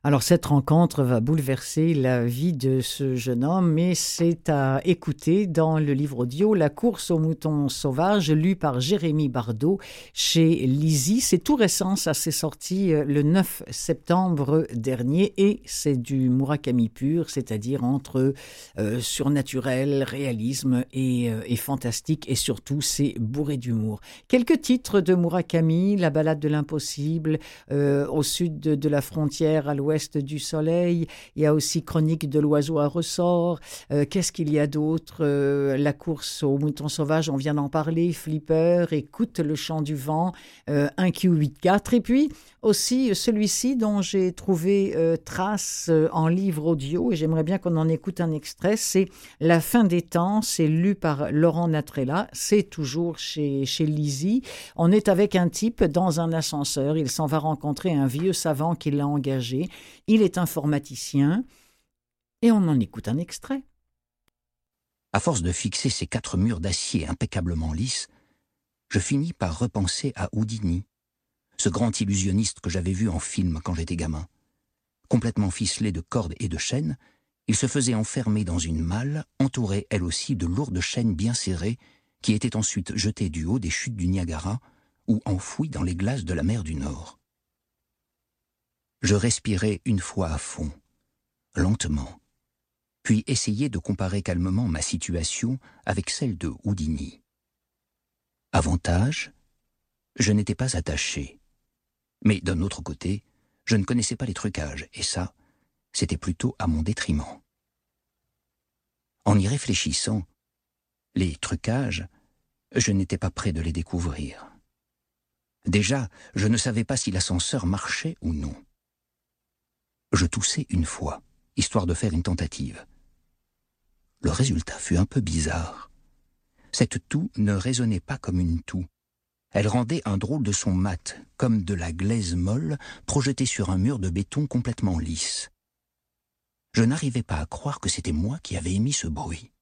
A: Alors cette rencontre va bouleverser la vie de ce jeune homme, mais c'est à écouter dans le livre audio La course aux moutons sauvages, lu par Jérémy Bardot chez Lizzie. C'est tout récent, ça s'est sorti euh, le 9 septembre dernier et c'est du Murakami pur, c'est-à-dire entre euh, surnaturel, réalisme euh, et, fantastique et surtout c'est bourré d'humour. Quelques titres de Murakami, La balade de l'impossible, au sud de la frontière à l'ouest du soleil. Il y a aussi Chronique de l'oiseau à ressort. Euh, qu'est-ce qu'il y a d'autre? Euh, La course aux moutons sauvages, on vient d'en parler. Flipper, Écoute le chant du vent, euh, un Q84. Et puis aussi celui-ci dont j'ai trouvé trace en livre audio, et j'aimerais bien qu'on en écoute un extrait, c'est La fin des temps. C'est lu par Laurent Natrella. C'est toujours chez, chez Lizzie. On est avec un type dans un ascenseur. Il s'en va rencontrer un vieux savant qui l'a engagé. Il est informaticien et on en écoute un extrait.
I: À force de fixer ces quatre murs d'acier impeccablement lisses, je finis par repenser à Houdini, ce grand illusionniste que j'avais vu en film quand j'étais gamin. Complètement ficelé de cordes et de chaînes, il se faisait enfermer dans une malle, entourée elle aussi de lourdes chaînes bien serrées, qui étaient ensuite jetées du haut des chutes du Niagara ou enfouies dans les glaces de la mer du Nord. Je respirais une fois à fond, lentement, puis essayais de comparer calmement ma situation avec celle de Houdini. Avantage, je n'étais pas attaché. Mais d'un autre côté, je ne connaissais pas les trucages, et ça, c'était plutôt à mon détriment. En y réfléchissant, les trucages, je n'étais pas prêt de les découvrir. Déjà, je ne savais pas si l'ascenseur marchait ou non. Je toussai une fois, histoire de faire une tentative. Le résultat fut un peu bizarre. Cette toux ne résonnait pas comme une toux. Elle rendait un drôle de son mat, comme de la glaise molle projetée sur un mur de béton complètement lisse. Je n'arrivais pas à croire que c'était moi qui avais émis ce bruit.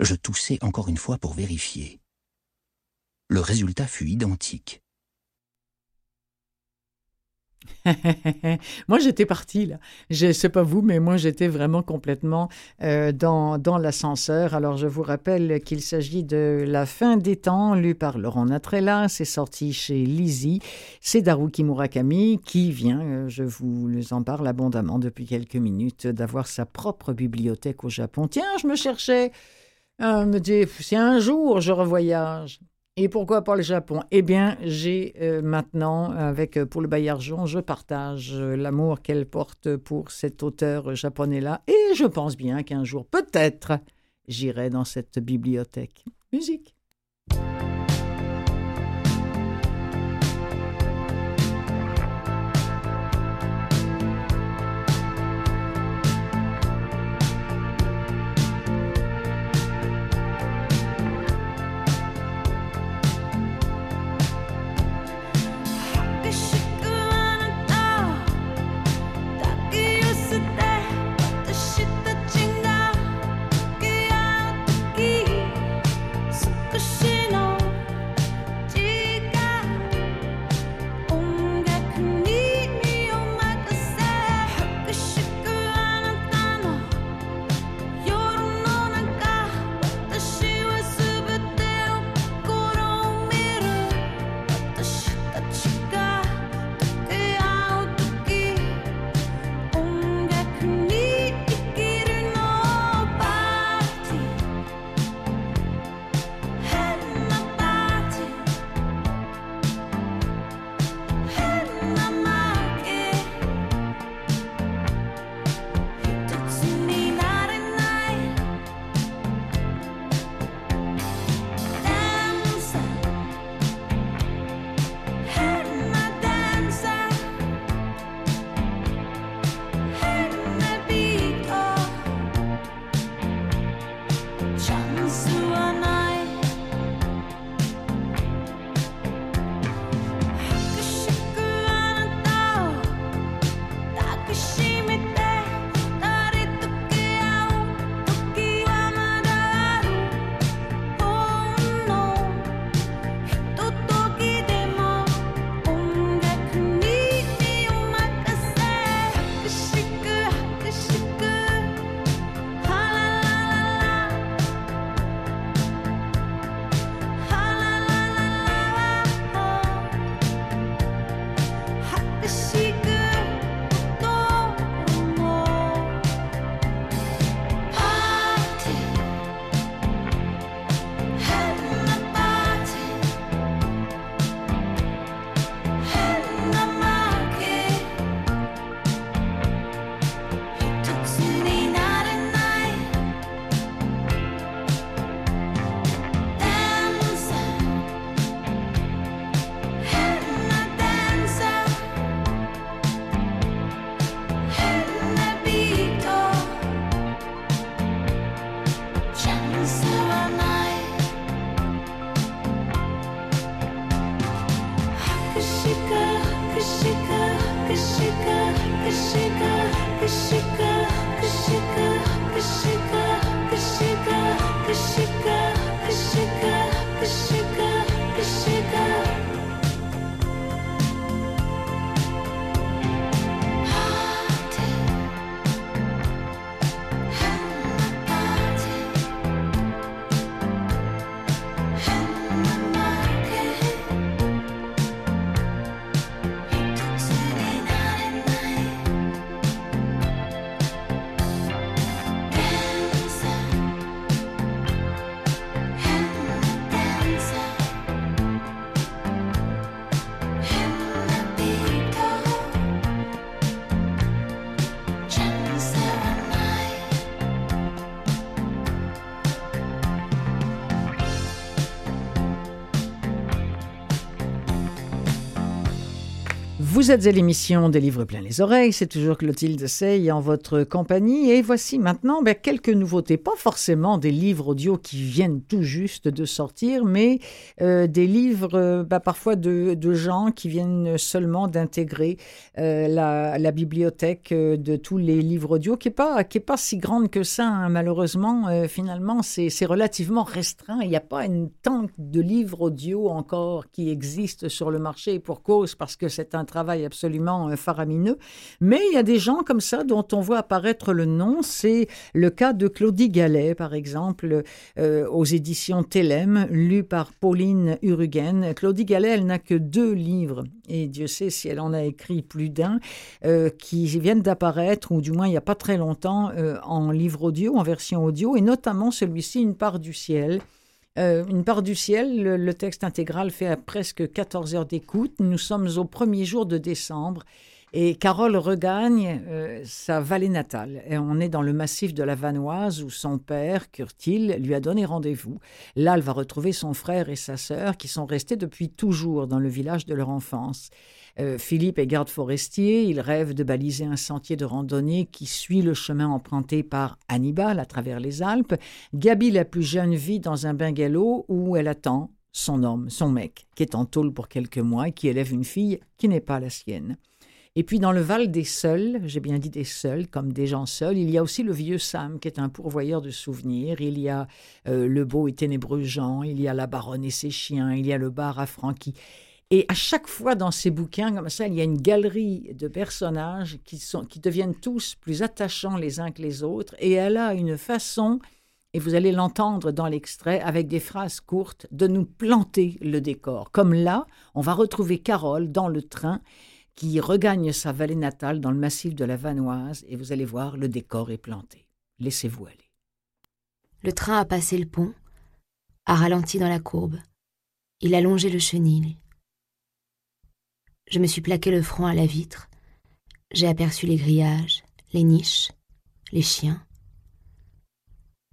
I: Je toussai encore une fois pour vérifier. Le résultat fut identique.
A: moi, j'étais partie, là. Je sais pas vous, mais moi, j'étais vraiment complètement euh, dans, dans l'ascenseur. Alors, je vous rappelle qu'il s'agit de La fin des temps, lu par Laurent Natrella. C'est sorti chez Lizzie. C'est Daruki Murakami qui vient, euh, je vous en parle abondamment depuis quelques minutes, d'avoir sa propre bibliothèque au Japon. Tiens, je me cherchais. Euh, me dit, si un jour je revoyage, et pourquoi pas le Japon? Eh bien, j'ai euh, maintenant, avec euh, pour le Bayarjon, je partage euh, l'amour qu'elle porte pour cet auteur japonais-là. Et je pense bien qu'un jour, peut-être, j'irai dans cette bibliothèque. Musique. Vous êtes à l'émission des livres pleins les oreilles, c'est toujours Clotilde Sey en votre compagnie. Et voici maintenant ben, quelques nouveautés, pas forcément des livres audio qui viennent tout juste de sortir, mais euh, des livres euh, ben, parfois de, gens qui viennent seulement d'intégrer euh, la, bibliothèque de tous les livres audio, qui n'est pas, pas si grande que ça, hein, malheureusement, finalement c'est relativement restreint, il n'y a pas une tant de livres audio encore qui existent sur le marché pour cause, parce que c'est un travail absolument euh, faramineux. Mais il y a des gens comme ça dont on voit apparaître le nom. C'est le cas de Claudie Gallet, par exemple, euh, aux éditions Télème, lu par Pauline Urugen. Claudie Gallet, elle n'a que deux livres, et Dieu sait si elle en a écrit plus d'un, euh, qui viennent d'apparaître, ou du moins il n'y a pas très longtemps, en livre audio, en version audio, et notamment celui-ci, Une part du ciel. Euh, une part du ciel, le, le, texte intégral fait à presque 14 heures d'écoute. Nous sommes au premier jour de décembre et Carole regagne euh, sa vallée natale. Et on est dans le massif de la Vanoise où son père, Curtil, lui a donné rendez-vous. Là, elle va retrouver son frère et sa sœur qui sont restés depuis toujours dans le village de leur enfance. Euh, Philippe est garde forestier, il rêve de baliser un sentier de randonnée qui suit le chemin emprunté par Hannibal à travers les Alpes. Gabi, la plus jeune, vit dans un bungalow où elle attend son homme, son mec, qui est en tôle pour quelques mois et qui élève une fille qui n'est pas la sienne. Et puis dans le Val des Seuls, j'ai bien dit des seuls, comme des gens seuls, il y a aussi le vieux Sam qui est un pourvoyeur de souvenirs. Il y a euh, le beau et ténébreux Jean, il y a la baronne et ses chiens, il y a le bar à Francky. Et à chaque fois dans ces bouquins comme ça, il y a une galerie de personnages qui, sont, qui deviennent tous plus attachants les uns que les autres. Et elle a une façon, et vous allez l'entendre dans l'extrait, avec des phrases courtes, de nous planter le décor. Comme là, on va retrouver Carole dans le train qui regagne sa vallée natale dans le massif de la Vanoise, et vous allez voir, le décor est planté. Laissez-vous aller.
J: Le train a passé le pont, a ralenti dans la courbe. Il a longé le chenil. Je me suis plaqué le front à la vitre. J'ai aperçu les grillages, les niches, les chiens.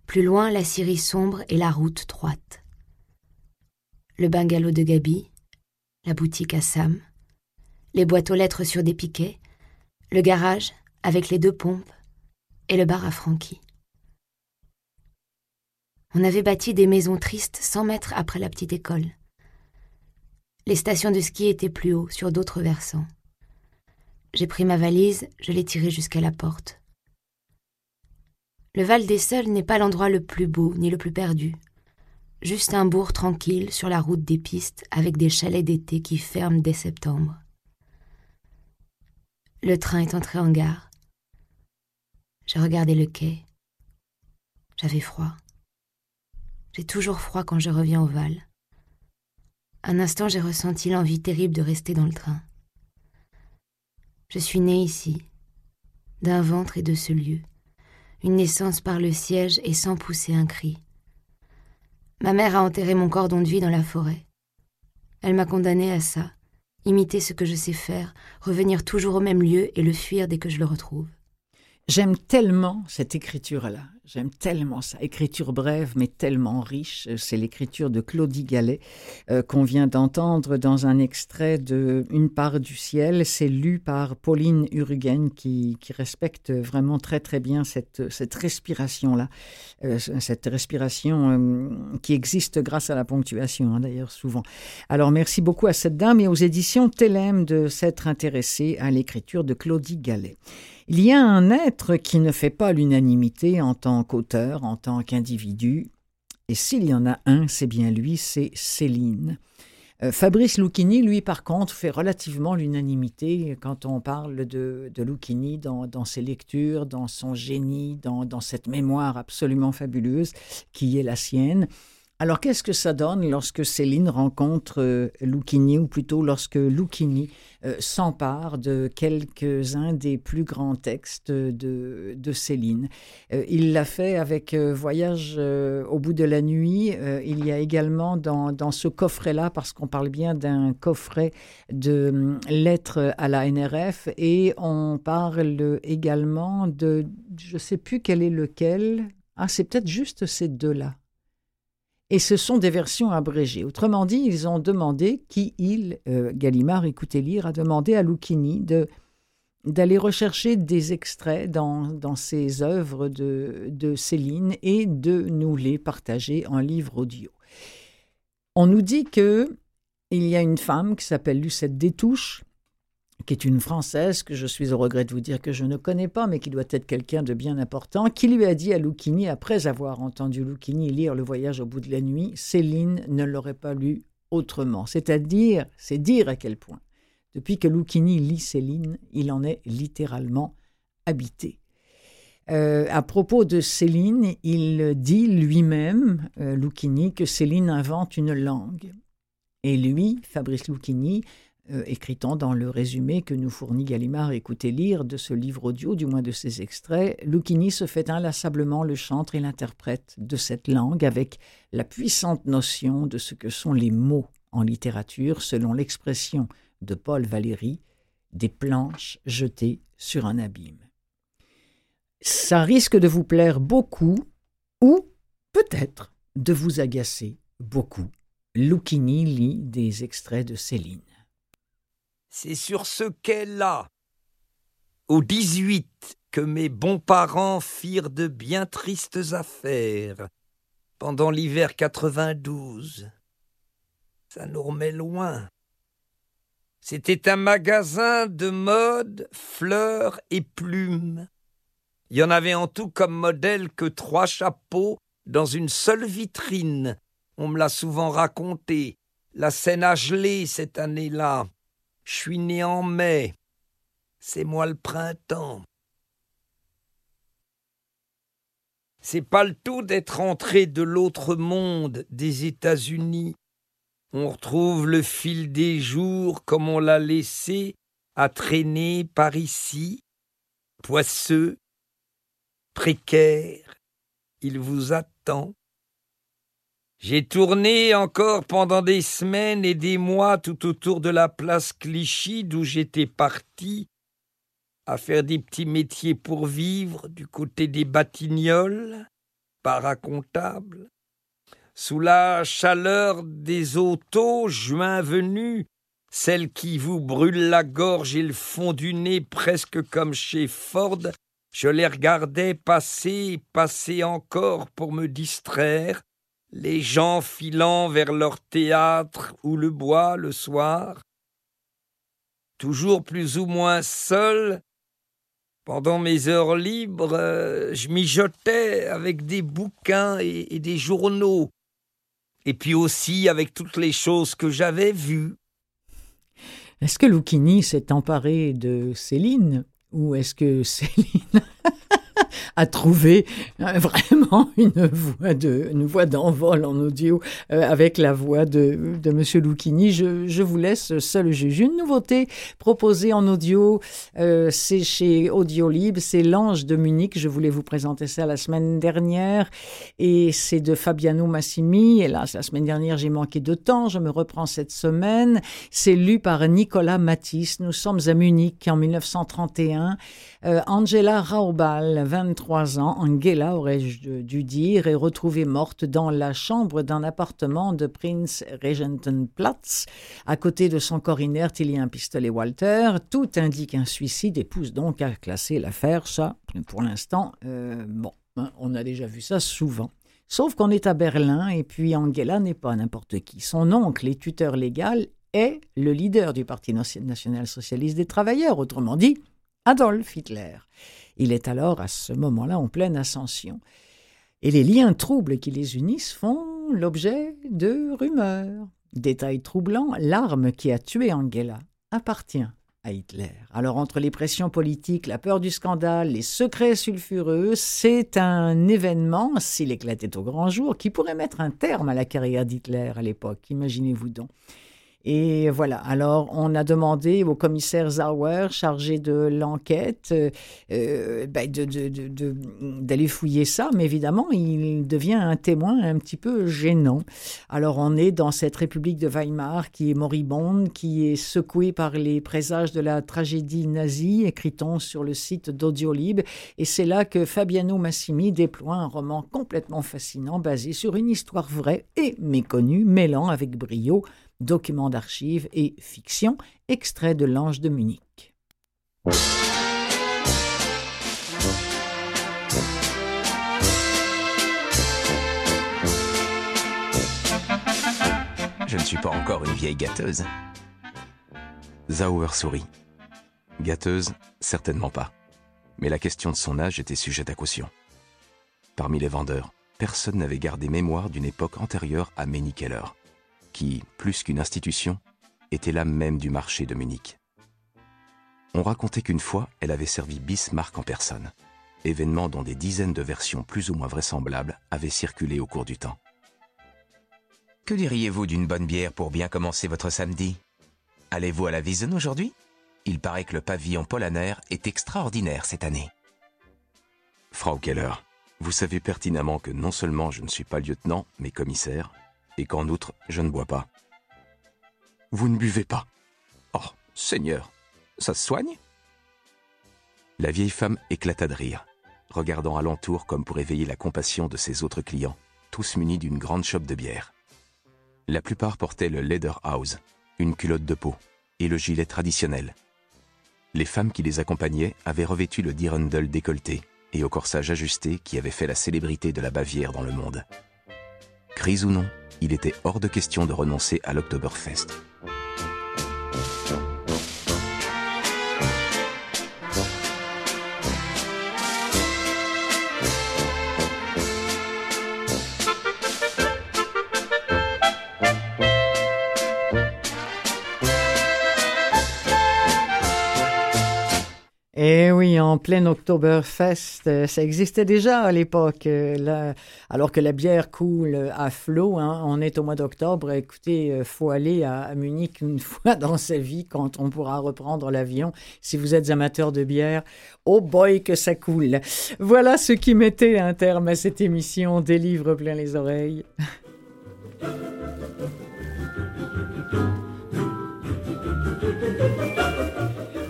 J: Plus loin, la scierie sombre et la route droite. Le bungalow de Gabi, la boutique à Sam, les boîtes aux lettres sur des piquets, le garage avec les deux pompes et le bar à Francky. On avait bâti des maisons tristes cent mètres après la petite école. Les stations de ski étaient plus haut, sur d'autres versants. J'ai pris ma valise, je l'ai tirée jusqu'à la porte. Le Val des Seuls n'est pas l'endroit le plus beau ni le plus perdu. Juste un bourg tranquille sur la route des pistes avec des chalets d'été qui ferment dès septembre. Le train est entré en gare. J'ai regardé le quai. J'avais froid. J'ai toujours froid quand je reviens au Val. Un instant, j'ai ressenti l'envie terrible de rester dans le train. Je suis née ici, d'un ventre et de ce lieu, une naissance par le siège et sans pousser un cri. Ma mère a enterré mon cordon de vie dans la forêt. Elle m'a condamné à ça, imiter ce que je sais faire, revenir toujours au même lieu et le fuir dès que je le retrouve.
A: J'aime tellement cette écriture-là. J'aime tellement ça. Écriture brève, mais tellement riche. C'est l'écriture de Claudie Gallet euh, qu'on vient d'entendre dans un extrait de Une part du ciel. C'est lu par Pauline Urugen qui, respecte vraiment très très bien cette, cette respiration-là. Euh, cette respiration euh, qui existe grâce à la ponctuation, hein, d'ailleurs, souvent. Alors, merci beaucoup à cette dame et aux éditions Télème de s'être intéressée à l'écriture de Claudie Gallet. Il y a un être qui ne fait pas l'unanimité en tant qu'auteur, en tant qu'individu, et s'il y en a un, c'est bien lui, c'est Céline. Euh, Fabrice Lucchini, lui, par contre, fait relativement l'unanimité quand on parle de, de Lucchini dans, ses lectures, dans son génie, dans cette mémoire absolument fabuleuse qui est la sienne. Alors, qu'est-ce que ça donne lorsque Céline rencontre euh, ou plutôt lorsque Lucchini euh, s'empare de quelques-uns des plus grands textes de, Céline? Euh, Il l'a fait avec euh, Voyage au bout de la nuit. Il y a également dans, dans ce coffret-là, parce qu'on parle bien d'un coffret de hum, lettres à la NRF, et on parle également de, je ne sais plus quel est lequel. Ah, c'est peut-être juste ces deux-là et ce sont des versions abrégées. Autrement dit, ils ont demandé, qui il, euh, Gallimard, écoutez lire, a demandé à Lucchini d'aller rechercher des extraits dans, ses œuvres de, de Céline et de nous les partager en livre audio. On nous dit que il y a une femme qui s'appelle Lucette Détouche, qui est une Française que je suis au regret de vous dire que je ne connais pas, mais qui doit être quelqu'un de bien important, qui lui a dit à Lucchini, après avoir entendu Lucchini lire Le voyage au bout de la nuit, Céline ne l'aurait pas lu autrement. C'est-à-dire, c'est dire à quel point depuis que Lucchini lit Céline, il en est littéralement habité. Euh, à propos de Céline, il dit lui-même, euh, que Céline invente une langue. Et lui, Fabrice Lucchini, euh, écritant dans le résumé que nous fournit Gallimard écoutez lire de ce livre audio, du moins de ses extraits, Lucchini se fait inlassablement le chantre et l'interprète de cette langue avec la puissante notion de ce que sont les mots en littérature selon l'expression de Paul Valéry, des planches jetées sur un abîme. Ça risque de vous plaire beaucoup ou peut-être de vous agacer beaucoup. Lucchini lit des extraits de Céline.
K: C'est sur ce quai-là, au 18, que mes bons parents firent de bien tristes affaires pendant l'hiver 92. Ça nous remet loin. C'était un magasin de mode, fleurs et plumes. Il y en avait en tout comme modèle que trois chapeaux dans une seule vitrine. On me l'a souvent raconté. La scène a gelé cette année-là. Je suis né en mai. C'est moi le printemps. C'est pas le tout d'être entré de l'autre monde, des États-Unis. On retrouve le fil des jours comme on l'a laissé à traîner par ici, poisseux, précaire, il vous attend. J'ai tourné encore pendant des semaines et des mois tout autour de la place Clichy d'où j'étais parti, à faire des petits métiers pour vivre du côté des Batignolles, paracomptable, sous la chaleur des autos, juin venu, celle qui vous brûle la gorge et le fond du nez presque comme chez Ford, je les regardais passer, passer encore pour me distraire, les gens filant vers leur théâtre ou le bois le soir. Toujours plus ou moins seul, pendant mes heures libres, je mijotais avec des bouquins et des journaux, et puis aussi avec toutes les choses que j'avais vues.
A: Est-ce que Lucchini s'est emparé de Céline ou est-ce que Céline a trouvé euh, vraiment une voix de une d'envol en audio euh, avec la voix de, de Monsieur Lucchini. Je, vous laisse seul juger. Une nouveauté proposée en audio, euh, c'est chez Audiolib, c'est L'Ange de Munich. Je voulais vous présenter ça la semaine dernière et c'est de Fabiano Massimi. Hélas, la semaine dernière, j'ai manqué de temps. Je me reprends cette semaine. C'est lu par Nicolas Matisse. Nous sommes à Munich en 1931. Angela Raubal, 23 ans, Angela aurais-je dû dire, est retrouvée morte dans la chambre d'un appartement de Prince Regentenplatz. À côté de son corps inerte, il y a un pistolet Walter. Tout indique un suicide et pousse donc à classer l'affaire. Ça, pour l'instant, euh, bon, hein, on a déjà vu ça souvent. Sauf qu'on est à Berlin et puis Angela n'est pas n'importe qui. Son oncle est tuteur légal est le leader du Parti national-socialiste des travailleurs, autrement dit, Adolf Hitler. Il est alors à ce moment-là en pleine ascension. Et les liens troubles qui les unissent font l'objet de rumeurs. Détail troublant, l'arme qui a tué Angela appartient à Hitler. Alors entre les pressions politiques, la peur du scandale, les secrets sulfureux, c'est un événement, s'il éclatait au grand jour, qui pourrait mettre un terme à la carrière d'Hitler à l'époque, imaginez-vous donc. Et voilà, alors on a demandé au commissaire Zauer, chargé de l'enquête, euh, euh, ben, d'aller fouiller ça, mais évidemment, il devient un témoin un petit peu gênant. Alors on est dans cette République de Weimar qui est moribonde, qui est secouée par les présages de la tragédie nazie, écrit-on sur le site d'Audiolib, et c'est là que Fabiano Massimi déploie un roman complètement fascinant basé sur une histoire vraie et méconnue, mêlant avec brio documents d'archives et fiction, extrait de L'Ange de Munich.
L: Je ne suis pas encore une vieille gâteuse.
M: Zauer sourit. Gâteuse, certainement pas. Mais la question de son âge était sujette à caution. Parmi les vendeurs, personne n'avait gardé mémoire d'une époque antérieure à Keller qui, plus qu'une institution, était l'âme même du marché de Munich. On racontait qu'une fois, elle avait servi Bismarck en personne, événement dont des dizaines de versions plus ou moins vraisemblables avaient circulé au cours du temps.
L: Que diriez-vous d'une bonne bière pour bien commencer votre samedi? Allez-vous à la Wiesen aujourd'hui? Il paraît que le pavillon polaner est extraordinaire cette année.
M: Frau Keller, vous savez pertinemment que non seulement je ne suis pas lieutenant, mais commissaire, et qu'en outre, je ne bois pas.
L: Vous ne buvez pas Oh, Seigneur, ça se soigne?
M: La vieille femme éclata de rire, regardant alentour comme pour éveiller la compassion de ses autres clients, tous munis d'une grande chope de bière. La plupart portaient le Lederhaus, une culotte de peau, et le gilet traditionnel. Les femmes qui les accompagnaient avaient revêtu le dirndl décolleté et au corsage ajusté qui avait fait la célébrité de la Bavière dans le monde. Crise ou non, il était hors de question de renoncer à l'Oktoberfest.
A: En plein Oktoberfest, euh, ça existait déjà à l'époque. Euh, alors que la bière coule à flot, hein, on est au mois d'octobre. Écoutez, euh, faut aller à, Munich une fois dans sa vie quand on pourra reprendre l'avion. Si vous êtes amateur de bière, oh boy que ça coule. Voilà ce qui mettait un terme à cette émission des livres plein les oreilles.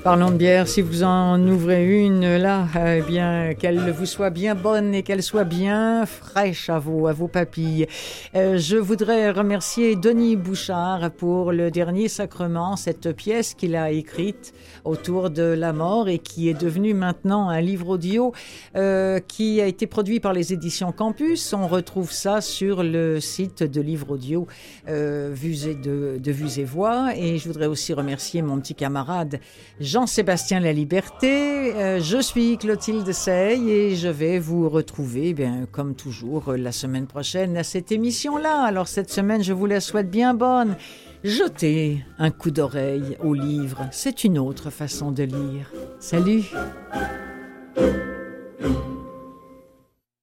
A: Parlons de bière, si vous en ouvrez une là, eh bien qu'elle vous soit bien bonne et qu'elle soit bien fraîche à vos, à vos papilles. Euh, je voudrais remercier Denis Bouchard pour le dernier sacrement, cette pièce qu'il a écrite autour de la mort et qui est devenue maintenant un livre audio euh, qui a été produit par les éditions Campus. On retrouve ça sur le site de livre audio euh, de, de Vues et Voix. Et je voudrais aussi remercier mon petit camarade Jean-Sébastien La Liberté. Euh, je suis Clotilde Sey et je vais vous retrouver, bien, comme toujours, la semaine prochaine à cette émission-là. Alors cette semaine, je vous la souhaite bien bonne. Jetez un coup d'oreille au livre, c'est une autre façon de lire. Salut